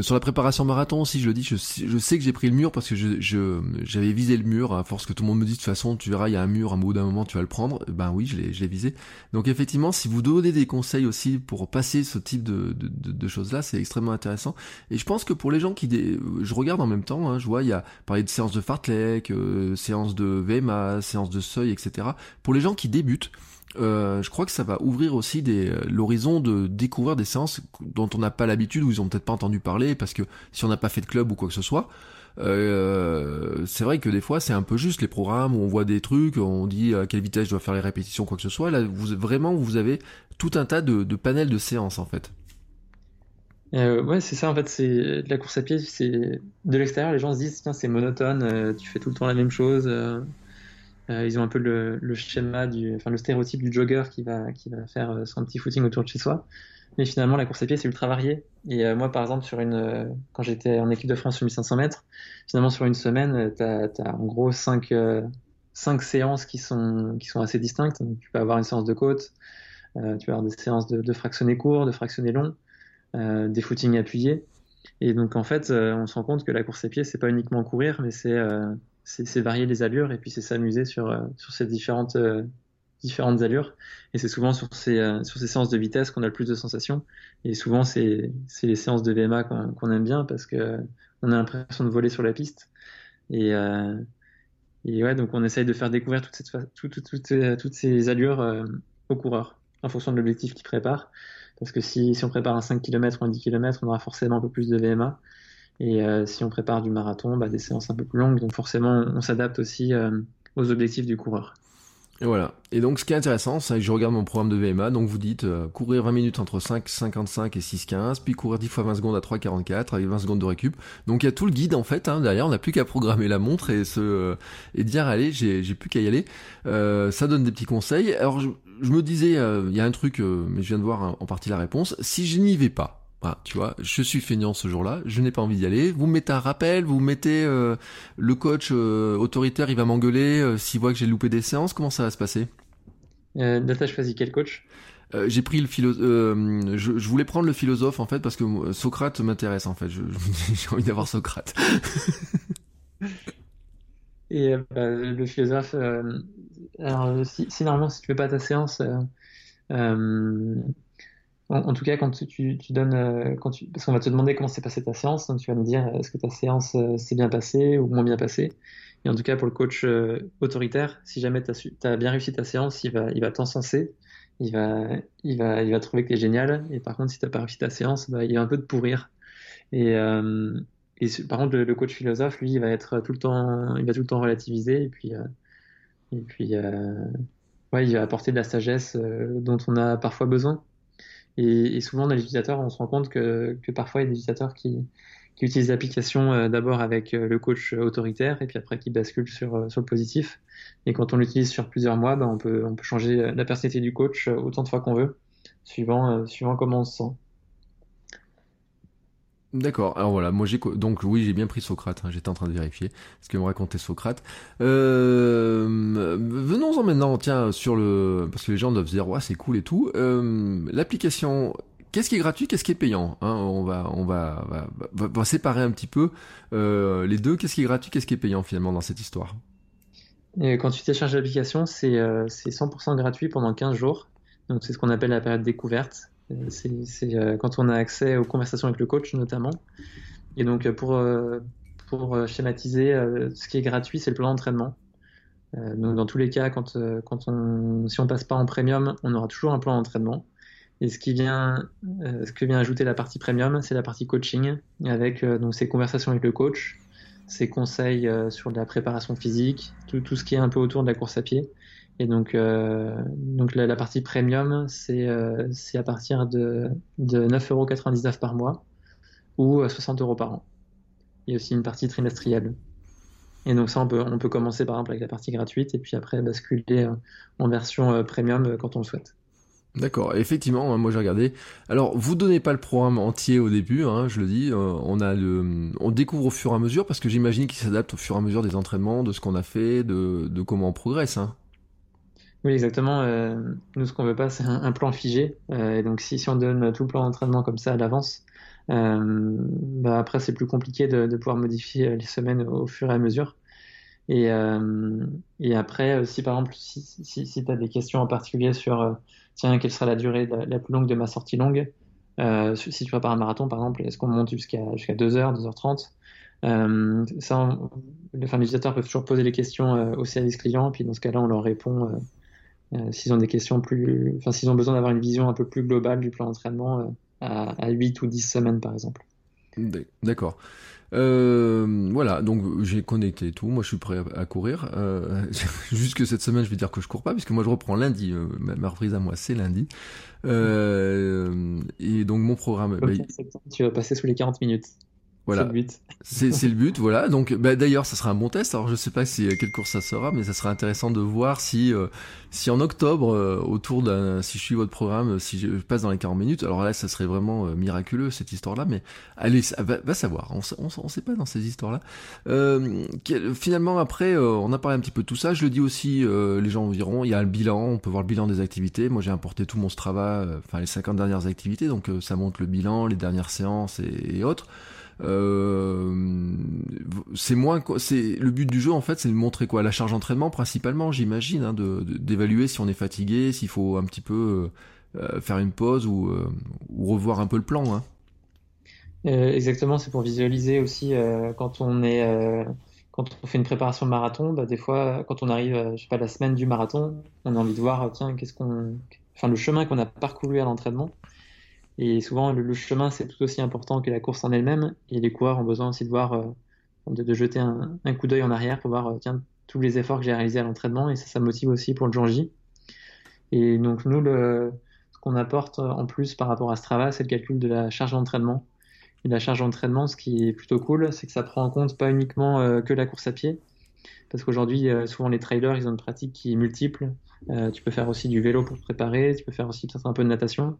sur la préparation marathon aussi, je le dis, je, sais que j'ai pris le mur parce que je, j'avais visé le mur, à force que tout le monde me dit de toute façon, tu verras, il y a un mur, à un bout d'un moment, tu vas le prendre. Ben oui, je l'ai, visé. Donc effectivement, si vous donnez des conseils aussi pour passer ce type de, de, choses-là, c'est extrêmement intéressant. Et je pense que pour les gens qui... Je regarde en même temps, hein, je vois, il y a parlé de séances de fartlek, euh, séances de VMA, séances de seuil, etc. Pour les gens qui débutent, euh, je crois que ça va ouvrir aussi euh, l'horizon de découvrir des séances dont on n'a pas l'habitude ou ils ont peut-être pas entendu parler parce que si on n'a pas fait de club ou quoi que ce soit, euh, c'est vrai que des fois c'est un peu juste les programmes où on voit des trucs, on dit à quelle vitesse je dois faire les répétitions, quoi que ce soit. Là, vraiment vous avez tout un tas de, de panels de séances en fait. Euh, ouais, c'est ça en fait, c'est la course à pied, c'est de l'extérieur, les gens se disent tiens c'est monotone, tu fais tout le temps la même chose. Euh, ils ont un peu le, schéma, du, enfin le stéréotype du jogger qui va, qui va faire euh, son petit footing autour de chez soi. Mais finalement, la course à pied, c'est ultra varié. Et euh, moi, par exemple, sur une, quand j'étais en équipe de France sur 1500 mètres, finalement, sur une semaine, tu as, en gros 5 cinq séances qui sont, qui sont assez distinctes. tu peux avoir une séance de côte, tu peux avoir des séances de, de fractionnés courts, de fractionnés longs, des footings appuyés. Et donc, en fait, on se rend compte que la course à pied, c'est pas uniquement courir, mais c'est c'est varier les allures et puis c'est s'amuser sur, euh, sur ces différentes, euh, différentes allures. Et c'est souvent sur ces, euh, sur ces séances de vitesse qu'on a le plus de sensations. Et souvent, c'est les séances de VMA qu'on aime bien parce que on a l'impression de voler sur la piste. Et, et ouais, donc on essaye de faire découvrir toute cette, toutes ces allures aux coureurs en fonction de l'objectif qu'ils préparent. Parce que si, si on prépare un 5 km ou un 10 km, on aura forcément un peu plus de VMA. Et euh, si on prépare du marathon, bah, des séances un peu plus longues. Donc forcément, on s'adapte aussi euh, aux objectifs du coureur. Et voilà. Et donc, ce qui est intéressant, c'est que je regarde mon programme de VMA. Donc, vous dites euh, courir 20 minutes entre 5,55 et 6,15, puis courir 10 fois 20 secondes à 3,44 avec 20 secondes de récup. Donc, il y a tout le guide en fait. Hein, derrière, on n'a plus qu'à programmer la montre et se et dire allez, j'ai plus qu'à y aller. ça donne des petits conseils. Alors, je, me disais, il y a un truc, mais je viens de voir en partie la réponse. Si je n'y vais pas, ah, tu vois, je suis feignant ce jour-là, je n'ai pas envie d'y aller. Vous mettez un rappel, vous mettez euh, le coach euh, autoritaire, il va m'engueuler euh, s'il voit que j'ai loupé des séances. Comment ça va se passer? Euh, T'as choisi quel coach? J'ai pris le philosophe. Je, je, voulais prendre le philosophe en fait parce que Socrate m'intéresse en fait. J'ai envie d'avoir Socrate. Et bah, le philosophe. alors si, si, normalement si tu fais pas ta séance en, tout cas, quand tu, donnes, quand tu, parce qu'on va te demander comment s'est passée ta séance, donc tu vas me dire est-ce que ta séance s'est bien passée ou moins bien passée? Et en tout cas, pour le coach autoritaire, si jamais tu as, bien réussi ta séance, il va, il va t'encenser il va, il va, il va trouver que tu es génial. Et par contre, si tu n'as pas réussi ta séance, bah, il va un peu te pourrir. Et, euh, par contre, le, coach philosophe, lui, il va être tout le temps, il va tout le temps relativiser. Et puis, euh, et puis euh, ouais, il va apporter de la sagesse dont on a parfois besoin. Et, souvent, dans les utilisateurs, on se rend compte que, parfois, il y a des utilisateurs qui, utilisent l'application d'abord avec le coach autoritaire et puis après qui basculent sur, sur le positif. Et quand on l'utilise sur plusieurs mois, ben on, peut, changer la personnalité du coach euh, autant de fois qu'on veut, suivant, euh, suivant comment on se sent. D'accord. Alors voilà, moi j'ai donc oui j'ai bien pris Socrate. Hein, J'étais en train de vérifier ce que me racontait Socrate. Euh, venons-en maintenant, tiens sur le parce que les gens doivent se dire ouais c'est cool et tout. Euh, L'application, qu'est-ce qui est gratuit, qu'est-ce qui est payant hein On va on va, va, va, séparer un petit peu euh, les deux. Qu'est-ce qui est gratuit, qu'est-ce qui est payant finalement dans cette histoire? Et quand tu télécharges l'application, c'est 100% euh, gratuit pendant 15 jours. Donc c'est ce qu'on appelle la période découverte. Euh, c'est euh, quand on a accès aux conversations avec le coach notamment. Et donc pour, pour schématiser, ce qui est gratuit, c'est le plan d'entraînement. donc dans tous les cas, quand, quand on, si on passe pas en premium, on aura toujours un plan d'entraînement. Et ce qui vient, ce que vient ajouter la partie premium, c'est la partie coaching avec donc ces conversations avec le coach, ses conseils euh, sur la préparation physique, tout, tout, ce qui est un peu autour de la course à pied. Et donc, euh, donc la, partie premium, c'est euh, à partir de, de 9,99€ par mois ou 60 euros par an. Il y a aussi une partie trimestrielle. Et donc ça, on peut, on peut commencer par exemple avec la partie gratuite et puis après basculer en version premium quand on le souhaite. D'accord, effectivement, moi j'ai regardé. Alors, vous donnez pas le programme entier au début, hein, je le dis. Euh, on a le, on découvre au fur et à mesure parce que j'imagine qu'il s'adapte au fur et à mesure des entraînements, de ce qu'on a fait, de, de, comment on progresse. Hein. Oui, exactement. Euh, nous, ce qu'on veut pas, c'est un, plan figé. Euh, et donc, si, si on donne tout le plan d'entraînement comme ça à l'avance, bah après c'est plus compliqué de, de, pouvoir modifier les semaines au fur et à mesure. Et, et après, si par exemple, si, si, si tu as des questions en particulier sur tiens, quelle sera la durée la, plus longue de ma sortie longue euh, Si tu prépares un marathon, par exemple, est-ce qu'on monte jusqu'à jusqu'à 2h, 2h30 euh, ça, les, enfin, utilisateurs peuvent toujours poser les questions euh, au service client, puis dans ce cas-là, on leur répond euh, euh, s'ils ont des questions plus, enfin, s'ils ont besoin d'avoir une vision un peu plus globale du plan d'entraînement à, à 8 ou 10 semaines, par exemple. D'accord. Euh, voilà, donc j'ai connecté tout. Moi, je suis prêt à, courir. Euh, juste que cette semaine, je vais dire que je cours pas, puisque moi, je reprends lundi. Euh, ma, reprise à moi, c'est lundi. Euh, et donc, mon programme. Bah, tu vas passer sous les 40 minutes. Voilà. C'est le but. voilà. Donc, bah, d'ailleurs, ça sera un bon test. Alors, je sais pas si quelle course ça sera, mais ça sera intéressant de voir si, euh, si en octobre, euh, autour d'un, si je suis votre programme, si je passe dans les 40 minutes. Alors là, ça serait vraiment euh, miraculeux cette histoire-là. Mais allez, va, savoir. On, on, on, sait pas dans ces histoires-là. finalement, après, on a parlé un petit peu de tout ça. Je le dis aussi, les gens diront, il y a un bilan. On peut voir le bilan des activités. Moi, j'ai importé tout mon Strava, enfin les 50 dernières activités. Donc, ça montre le bilan, les dernières séances et autres. Euh, c'est moins, c'est le but du jeu en fait, c'est de montrer quoi, la charge d'entraînement principalement, j'imagine, hein, de, d'évaluer si on est fatigué, s'il faut un petit peu euh, euh, faire une pause ou, revoir un peu le plan. Hein. exactement, c'est pour visualiser aussi quand on est quand on fait une préparation de marathon, bah, des fois, quand on arrive, je sais pas, la semaine du marathon, on a envie de voir, tiens, qu'est-ce qu'on, enfin, le chemin qu'on a parcouru à l'entraînement. Et souvent, le, chemin, c'est tout aussi important que la course en elle-même. Et les coureurs ont besoin aussi de voir, euh, de, jeter un, coup d'œil en arrière pour voir, euh, tiens, tous les efforts que j'ai réalisés à l'entraînement. Et ça, ça motive aussi pour le jour J. Et donc, nous, le, ce qu'on apporte en plus par rapport à Strava, c'est le calcul de la charge d'entraînement. Et la charge d'entraînement, ce qui est plutôt cool, c'est que ça prend en compte pas uniquement euh, que la course à pied. Parce qu'aujourd'hui, souvent les trailers, ils ont une pratique qui est multiple. tu peux faire aussi du vélo pour te préparer, tu peux faire aussi peut-être un peu de natation.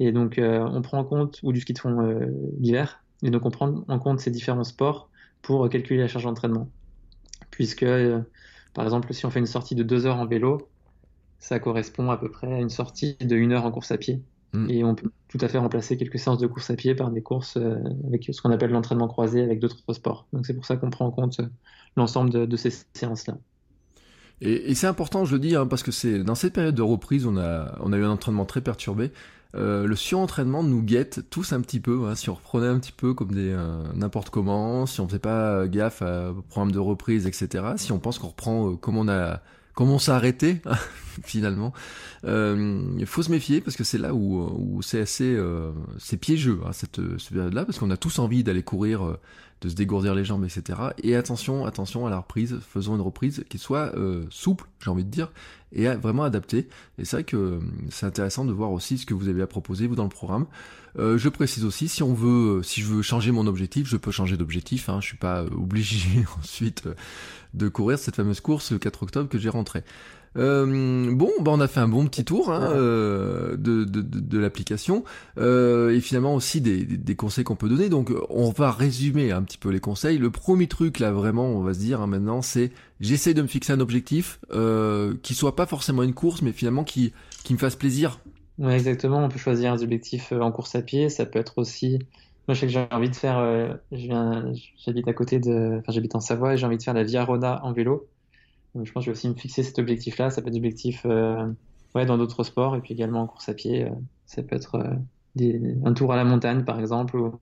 Et donc, euh, on prend en compte, ou du ski de fond euh, l'hiver, et donc on prend en compte ces différents sports pour calculer la charge d'entraînement. Puisque, euh, par exemple, si on fait une sortie de deux heures en vélo, ça correspond à peu près à une sortie de une heure en course à pied. Mm. Et on peut tout à fait remplacer quelques séances de course à pied par des courses avec ce qu'on appelle l'entraînement croisé avec d'autres sports. Donc c'est pour ça qu'on prend en compte l'ensemble de, ces séances-là. Et, c'est important, je le dis, hein, parce que c'est dans cette période de reprise, on a, on a eu un entraînement très perturbé. Le surentraînement nous guette tous un petit peu. Hein, si on reprenait un petit peu comme des n'importe comment, si on faisait pas gaffe à programme de reprise, etc. Si on pense qu'on reprend comme on a comme on s'est arrêté finalement, euh, il faut se méfier parce que c'est là où, où c'est assez euh, c'est piégeux hein, cette, cette période-là parce qu'on a tous envie d'aller courir, euh, de se dégourdir les jambes, etc. Et attention, attention à la reprise, faisons une reprise qui soit euh, souple, j'ai envie de dire, et vraiment adaptée. Et c'est vrai que euh, c'est intéressant de voir aussi ce que vous avez à proposer vous dans le programme. Euh, je précise aussi, si on veut, si je veux changer mon objectif, je peux changer d'objectif. Hein, je suis pas obligé ensuite de courir cette fameuse course le 4 octobre que j'ai rentré. Euh, bon, bah on a fait un bon petit tour hein, euh, de, de, l'application euh, et finalement aussi des, des conseils qu'on peut donner. Donc on va résumer un petit peu les conseils. Le premier truc là vraiment, on va se dire hein, maintenant, c'est j'essaie de me fixer un objectif qui soit pas forcément une course, mais finalement qui qui me fasse plaisir. Ouais, exactement. On peut choisir un objectif en course à pied. Ça peut être aussi moi, je sais que j'ai envie de faire. J'habite à côté de. Enfin, j'habite en Savoie et j'ai envie de faire la Via Rona en vélo. Je pense que je vais aussi me fixer cet objectif-là. Ça peut être objectif euh, ouais, dans d'autres sports et puis également en course à pied. Euh, ça peut être des, un tour à la montagne, par exemple, ou,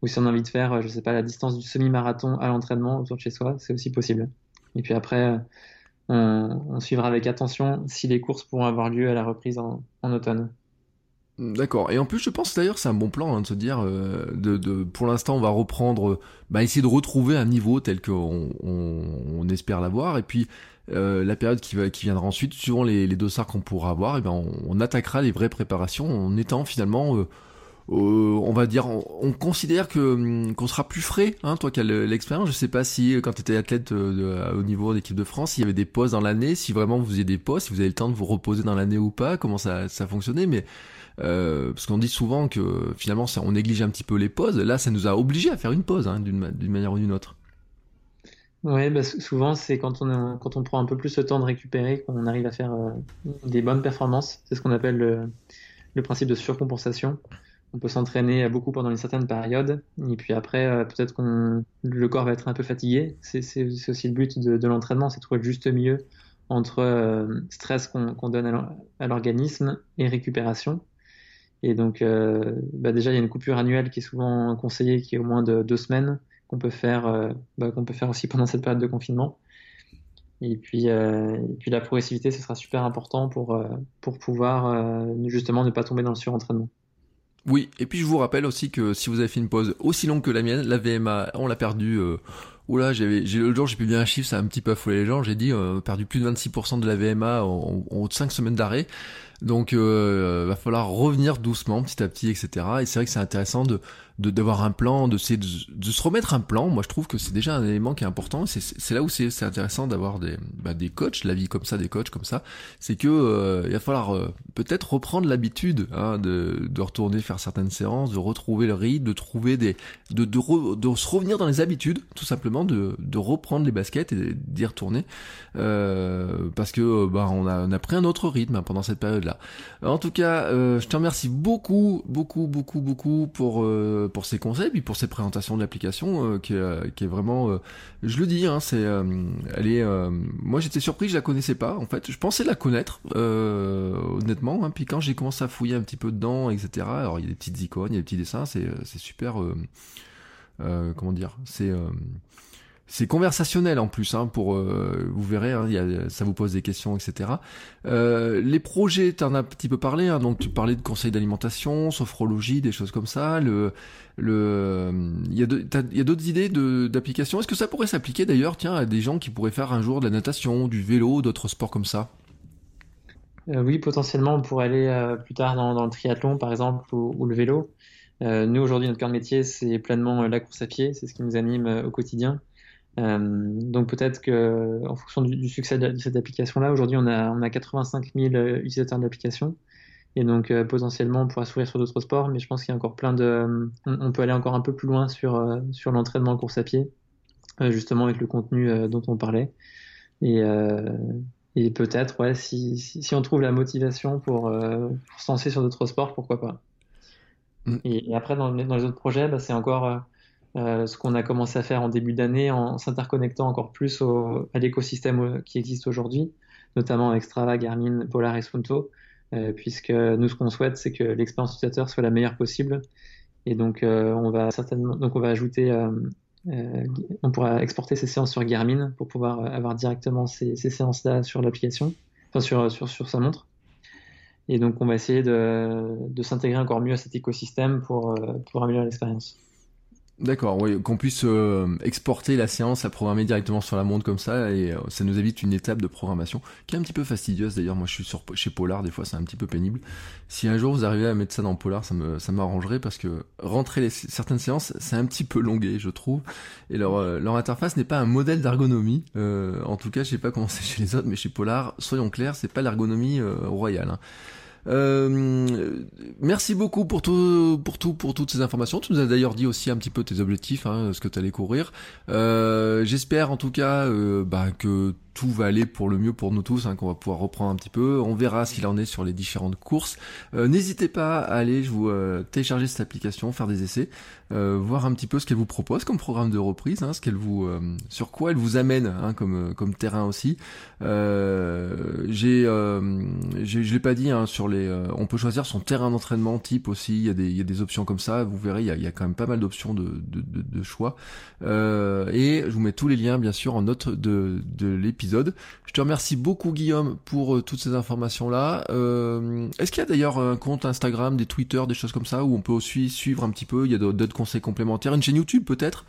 ou, si on a envie de faire, je sais pas, la distance du semi-marathon à l'entraînement autour de chez soi, c'est aussi possible. Et puis après, on, on, suivra avec attention si les courses pourront avoir lieu à la reprise en, en automne. D'accord. Et en plus, je pense d'ailleurs c'est un bon plan hein, de se dire, euh, de, de, pour l'instant, on va reprendre, bah, essayer de retrouver un niveau tel qu'on on, on espère l'avoir, et puis euh, la période qui, va, qui viendra ensuite, suivant les, les dossards qu'on pourra avoir, et ben on, attaquera les vraies préparations en étant finalement euh, euh, on va dire, on, on considère que hum, qu'on sera plus frais. Hein, toi qui as l'expérience, je sais pas si quand tu étais athlète de, au niveau d'équipe de France, il y avait des pauses dans l'année, si vraiment vous faisiez des pauses, si vous avez le temps de vous reposer dans l'année ou pas, comment ça, ça fonctionnait, mais euh, parce qu'on dit souvent que finalement on néglige un petit peu les pauses. Là, ça nous a obligés à faire une pause hein, d'une manière ou d'une autre. Oui, bah, souvent c'est quand on, prend un peu plus le temps de récupérer qu'on arrive à faire euh, des bonnes performances. C'est ce qu'on appelle le, principe de surcompensation. On peut s'entraîner beaucoup pendant une certaine période, et puis après, euh, peut-être que le corps va être un peu fatigué. C'est aussi le but de, l'entraînement, c'est trouver le juste milieu entre stress qu'on donne à l'organisme et récupération. Et donc, euh, bah déjà, il y a une coupure annuelle qui est souvent conseillée, qui est au moins de deux semaines, qu'on peut faire, euh, bah, qu'on peut faire aussi pendant cette période de confinement. Et puis, euh, puis la progressivité, ce sera super important pour, pour pouvoir justement ne pas tomber dans le surentraînement. Oui, et puis je vous rappelle aussi que si vous avez fait une pause aussi longue que la mienne, la VMA, on l'a perdu. Oula, j'avais, j'ai le jour j'ai publié un chiffre, ça a un petit peu affolé les gens. J'ai dit euh, perdu plus de 26% de la VMA en, en, en 5 semaines d'arrêt. Donc, euh, va falloir revenir doucement, petit à petit, etc. Et c'est vrai que c'est intéressant de d'avoir un plan, de, de, se remettre un plan. Moi, je trouve que c'est déjà un élément qui est important. C'est là où c'est intéressant d'avoir des, bah, des coachs, la vie comme ça, des coachs comme ça. C'est que euh, il va falloir euh, peut-être reprendre l'habitude hein, de, de retourner faire certaines séances, de retrouver le rythme, de trouver des, de, de, re, de se revenir dans les habitudes, tout simplement, de, de reprendre les baskets et d'y retourner, euh, parce que bah, on a, on a pris un autre rythme hein, pendant cette période-là. En tout cas, euh, je te remercie beaucoup, beaucoup, beaucoup, beaucoup pour euh, pour ces conseils, puis pour cette présentation de l'application euh, qui, qui, est vraiment, euh, je le dis, hein, c'est, euh, elle est, moi j'étais surpris, je la connaissais pas en fait, je pensais la connaître honnêtement, hein, puis quand j'ai commencé à fouiller un petit peu dedans, etc. Alors il y a des petites icônes, il y a des petits dessins, c'est c'est super, comment dire, c'est c'est conversationnel en plus, hein, pour euh, vous verrez, hein, ça vous pose des questions, etc. Euh, les projets, tu en as un petit peu parlé, hein, donc tu parlais de conseils d'alimentation, sophrologie, des choses comme ça. Le, le, il y a d'autres idées d'applications? Est-ce que ça pourrait s'appliquer d'ailleurs, tiens, à des gens qui pourraient faire un jour de la natation, du vélo, d'autres sports comme ça? Euh, Oui, potentiellement, on pourrait aller plus tard dans, le triathlon, par exemple, ou, ou le vélo. Nous aujourd'hui, notre cœur de métier, c'est pleinement la course à pied, c'est ce qui nous anime au quotidien. Euh, donc peut-être que en fonction du, du succès de, cette application-là, aujourd'hui on a, on a 85 000 euh, utilisateurs de l'application. Et donc euh, potentiellement on pourra s'ouvrir sur d'autres sports, mais je pense qu'il y a encore plein de... On, on, peut aller encore un peu plus loin sur, euh, sur l'entraînement en course à pied, euh, justement avec le contenu dont on parlait. Et, et peut-être, ouais, si, si, si, on trouve la motivation pour, pour se lancer sur d'autres sports, pourquoi pas. Mm. Et, et, après, dans, dans, les autres projets, bah, c'est encore euh, ce qu'on a commencé à faire en début d'année en s'interconnectant encore plus au, à l'écosystème qui existe aujourd'hui, notamment avec Strava, Garmin, Polar et Sunto. puisque nous, ce qu'on souhaite, c'est que l'expérience utilisateur soit la meilleure possible. Et donc, on va certainement, donc on va ajouter, on pourra exporter ces séances sur Garmin pour pouvoir avoir directement ces, ces séances-là sur l'application, enfin sur, sur, sur sa montre. Et donc, on va essayer de, de s'intégrer encore mieux à cet écosystème pour, pour améliorer l'expérience. D'accord, oui, qu'on puisse euh, exporter la séance, la programmer directement sur la montre comme ça, et euh, ça nous évite une étape de programmation qui est un petit peu fastidieuse. D'ailleurs, moi je suis sur, chez Polar, des fois c'est un petit peu pénible. Si un jour vous arrivez à mettre ça dans Polar, ça me ça m'arrangerait parce que rentrer les, certaines séances, c'est un petit peu longué, je trouve. Et leur, euh, leur interface n'est pas un modèle d'ergonomie. en tout cas, je sais pas comment c'est chez les autres, mais chez Polar, soyons clairs, c'est pas l'ergonomie royale. Hein. Euh, merci beaucoup pour tout, pour tout, pour toutes ces informations. Tu nous as d'ailleurs dit aussi un petit peu tes objectifs, hein, ce que tu allais courir. Euh, J'espère en tout cas euh, bah, que tout va aller pour le mieux pour nous tous, hein, qu'on va pouvoir reprendre un petit peu. On verra qu'il en est sur les différentes courses. Euh, n'hésitez pas à aller, je vous euh, télécharger cette application, faire des essais, euh, voir un petit peu ce qu'elle vous propose comme programme de reprise, hein, ce qu'elle vous, sur quoi elle vous amène hein, comme comme terrain aussi. j'ai, je l'ai pas dit hein, sur les, on peut choisir son terrain d'entraînement type aussi. Il y a des, il y a des options comme ça. Vous verrez, il y a, il y a quand même pas mal d'options de, de, de, de choix. et je vous mets tous les liens bien sûr en note de de l'épisode je te remercie beaucoup Guillaume pour euh, toutes ces informations-là. Euh, est-ce qu'il y a d'ailleurs un compte Instagram, des Twitter, des choses comme ça, où on peut aussi suivre un petit peu, il y a d'autres conseils complémentaires, une chaîne YouTube peut-être?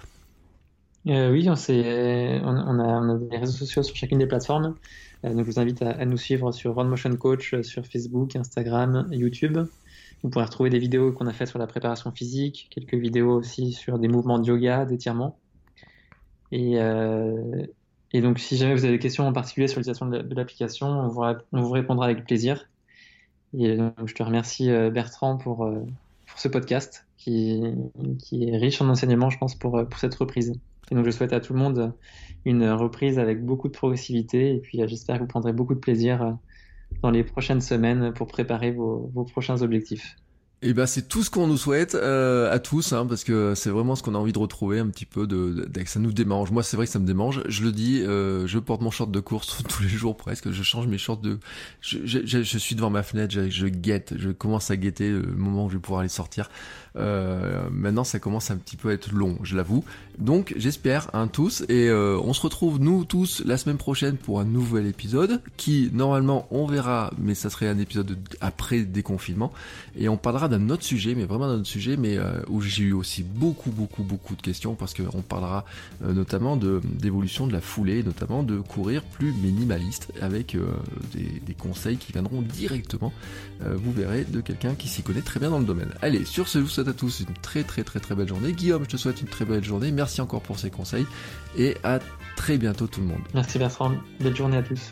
Euh, oui, on, on, a, des réseaux sociaux sur chacune des plateformes. donc, je vous invite à, nous suivre sur Run Motion Coach sur Facebook, Instagram, YouTube. Vous pourrez retrouver des vidéos qu'on a faites sur la préparation physique, quelques vidéos aussi sur des mouvements de yoga, d'étirement. Et, et donc, si jamais vous avez des questions en particulier sur l'utilisation de l'application, on, vous répondra avec plaisir. Et donc, je te remercie euh, Bertrand pour, euh, pour ce podcast qui, est riche en enseignements, je pense, pour, pour cette reprise. Et donc, je souhaite à tout le monde une reprise avec beaucoup de progressivité. Et puis, euh, j'espère que vous prendrez beaucoup de plaisir dans les prochaines semaines pour préparer vos prochains objectifs. Et eh ben c'est tout ce qu'on nous souhaite euh, à tous, hein, parce que c'est vraiment ce qu'on a envie de retrouver un petit peu de, de, ça nous démange. Moi c'est vrai que ça me démange. Je le dis, euh, je porte mon short de course tous les jours presque. Je change mes shorts de. Je, je, je suis devant ma fenêtre, je, guette, je commence à guetter le moment où je vais pouvoir les sortir. Euh, maintenant ça commence un petit peu à être long, je l'avoue. Donc j'espère hein, tous et euh, on se retrouve nous tous la semaine prochaine pour un nouvel épisode qui normalement on verra, mais ça serait un épisode après déconfinement et on parlera d'un autre sujet, mais vraiment d'un autre sujet, mais euh, où j'ai eu aussi beaucoup, beaucoup, beaucoup de questions parce qu'on parlera euh, notamment de d'évolution de la foulée, notamment de courir plus minimaliste avec euh, des, des, conseils qui viendront directement, vous verrez, de quelqu'un qui s'y connaît très bien dans le domaine. Allez, sur ce, je vous souhaite à tous une très, très, très, très belle journée. Guillaume, je te souhaite une très belle journée. Merci encore pour ces conseils et à très bientôt tout le monde. Merci Bertrand, belle journée à tous.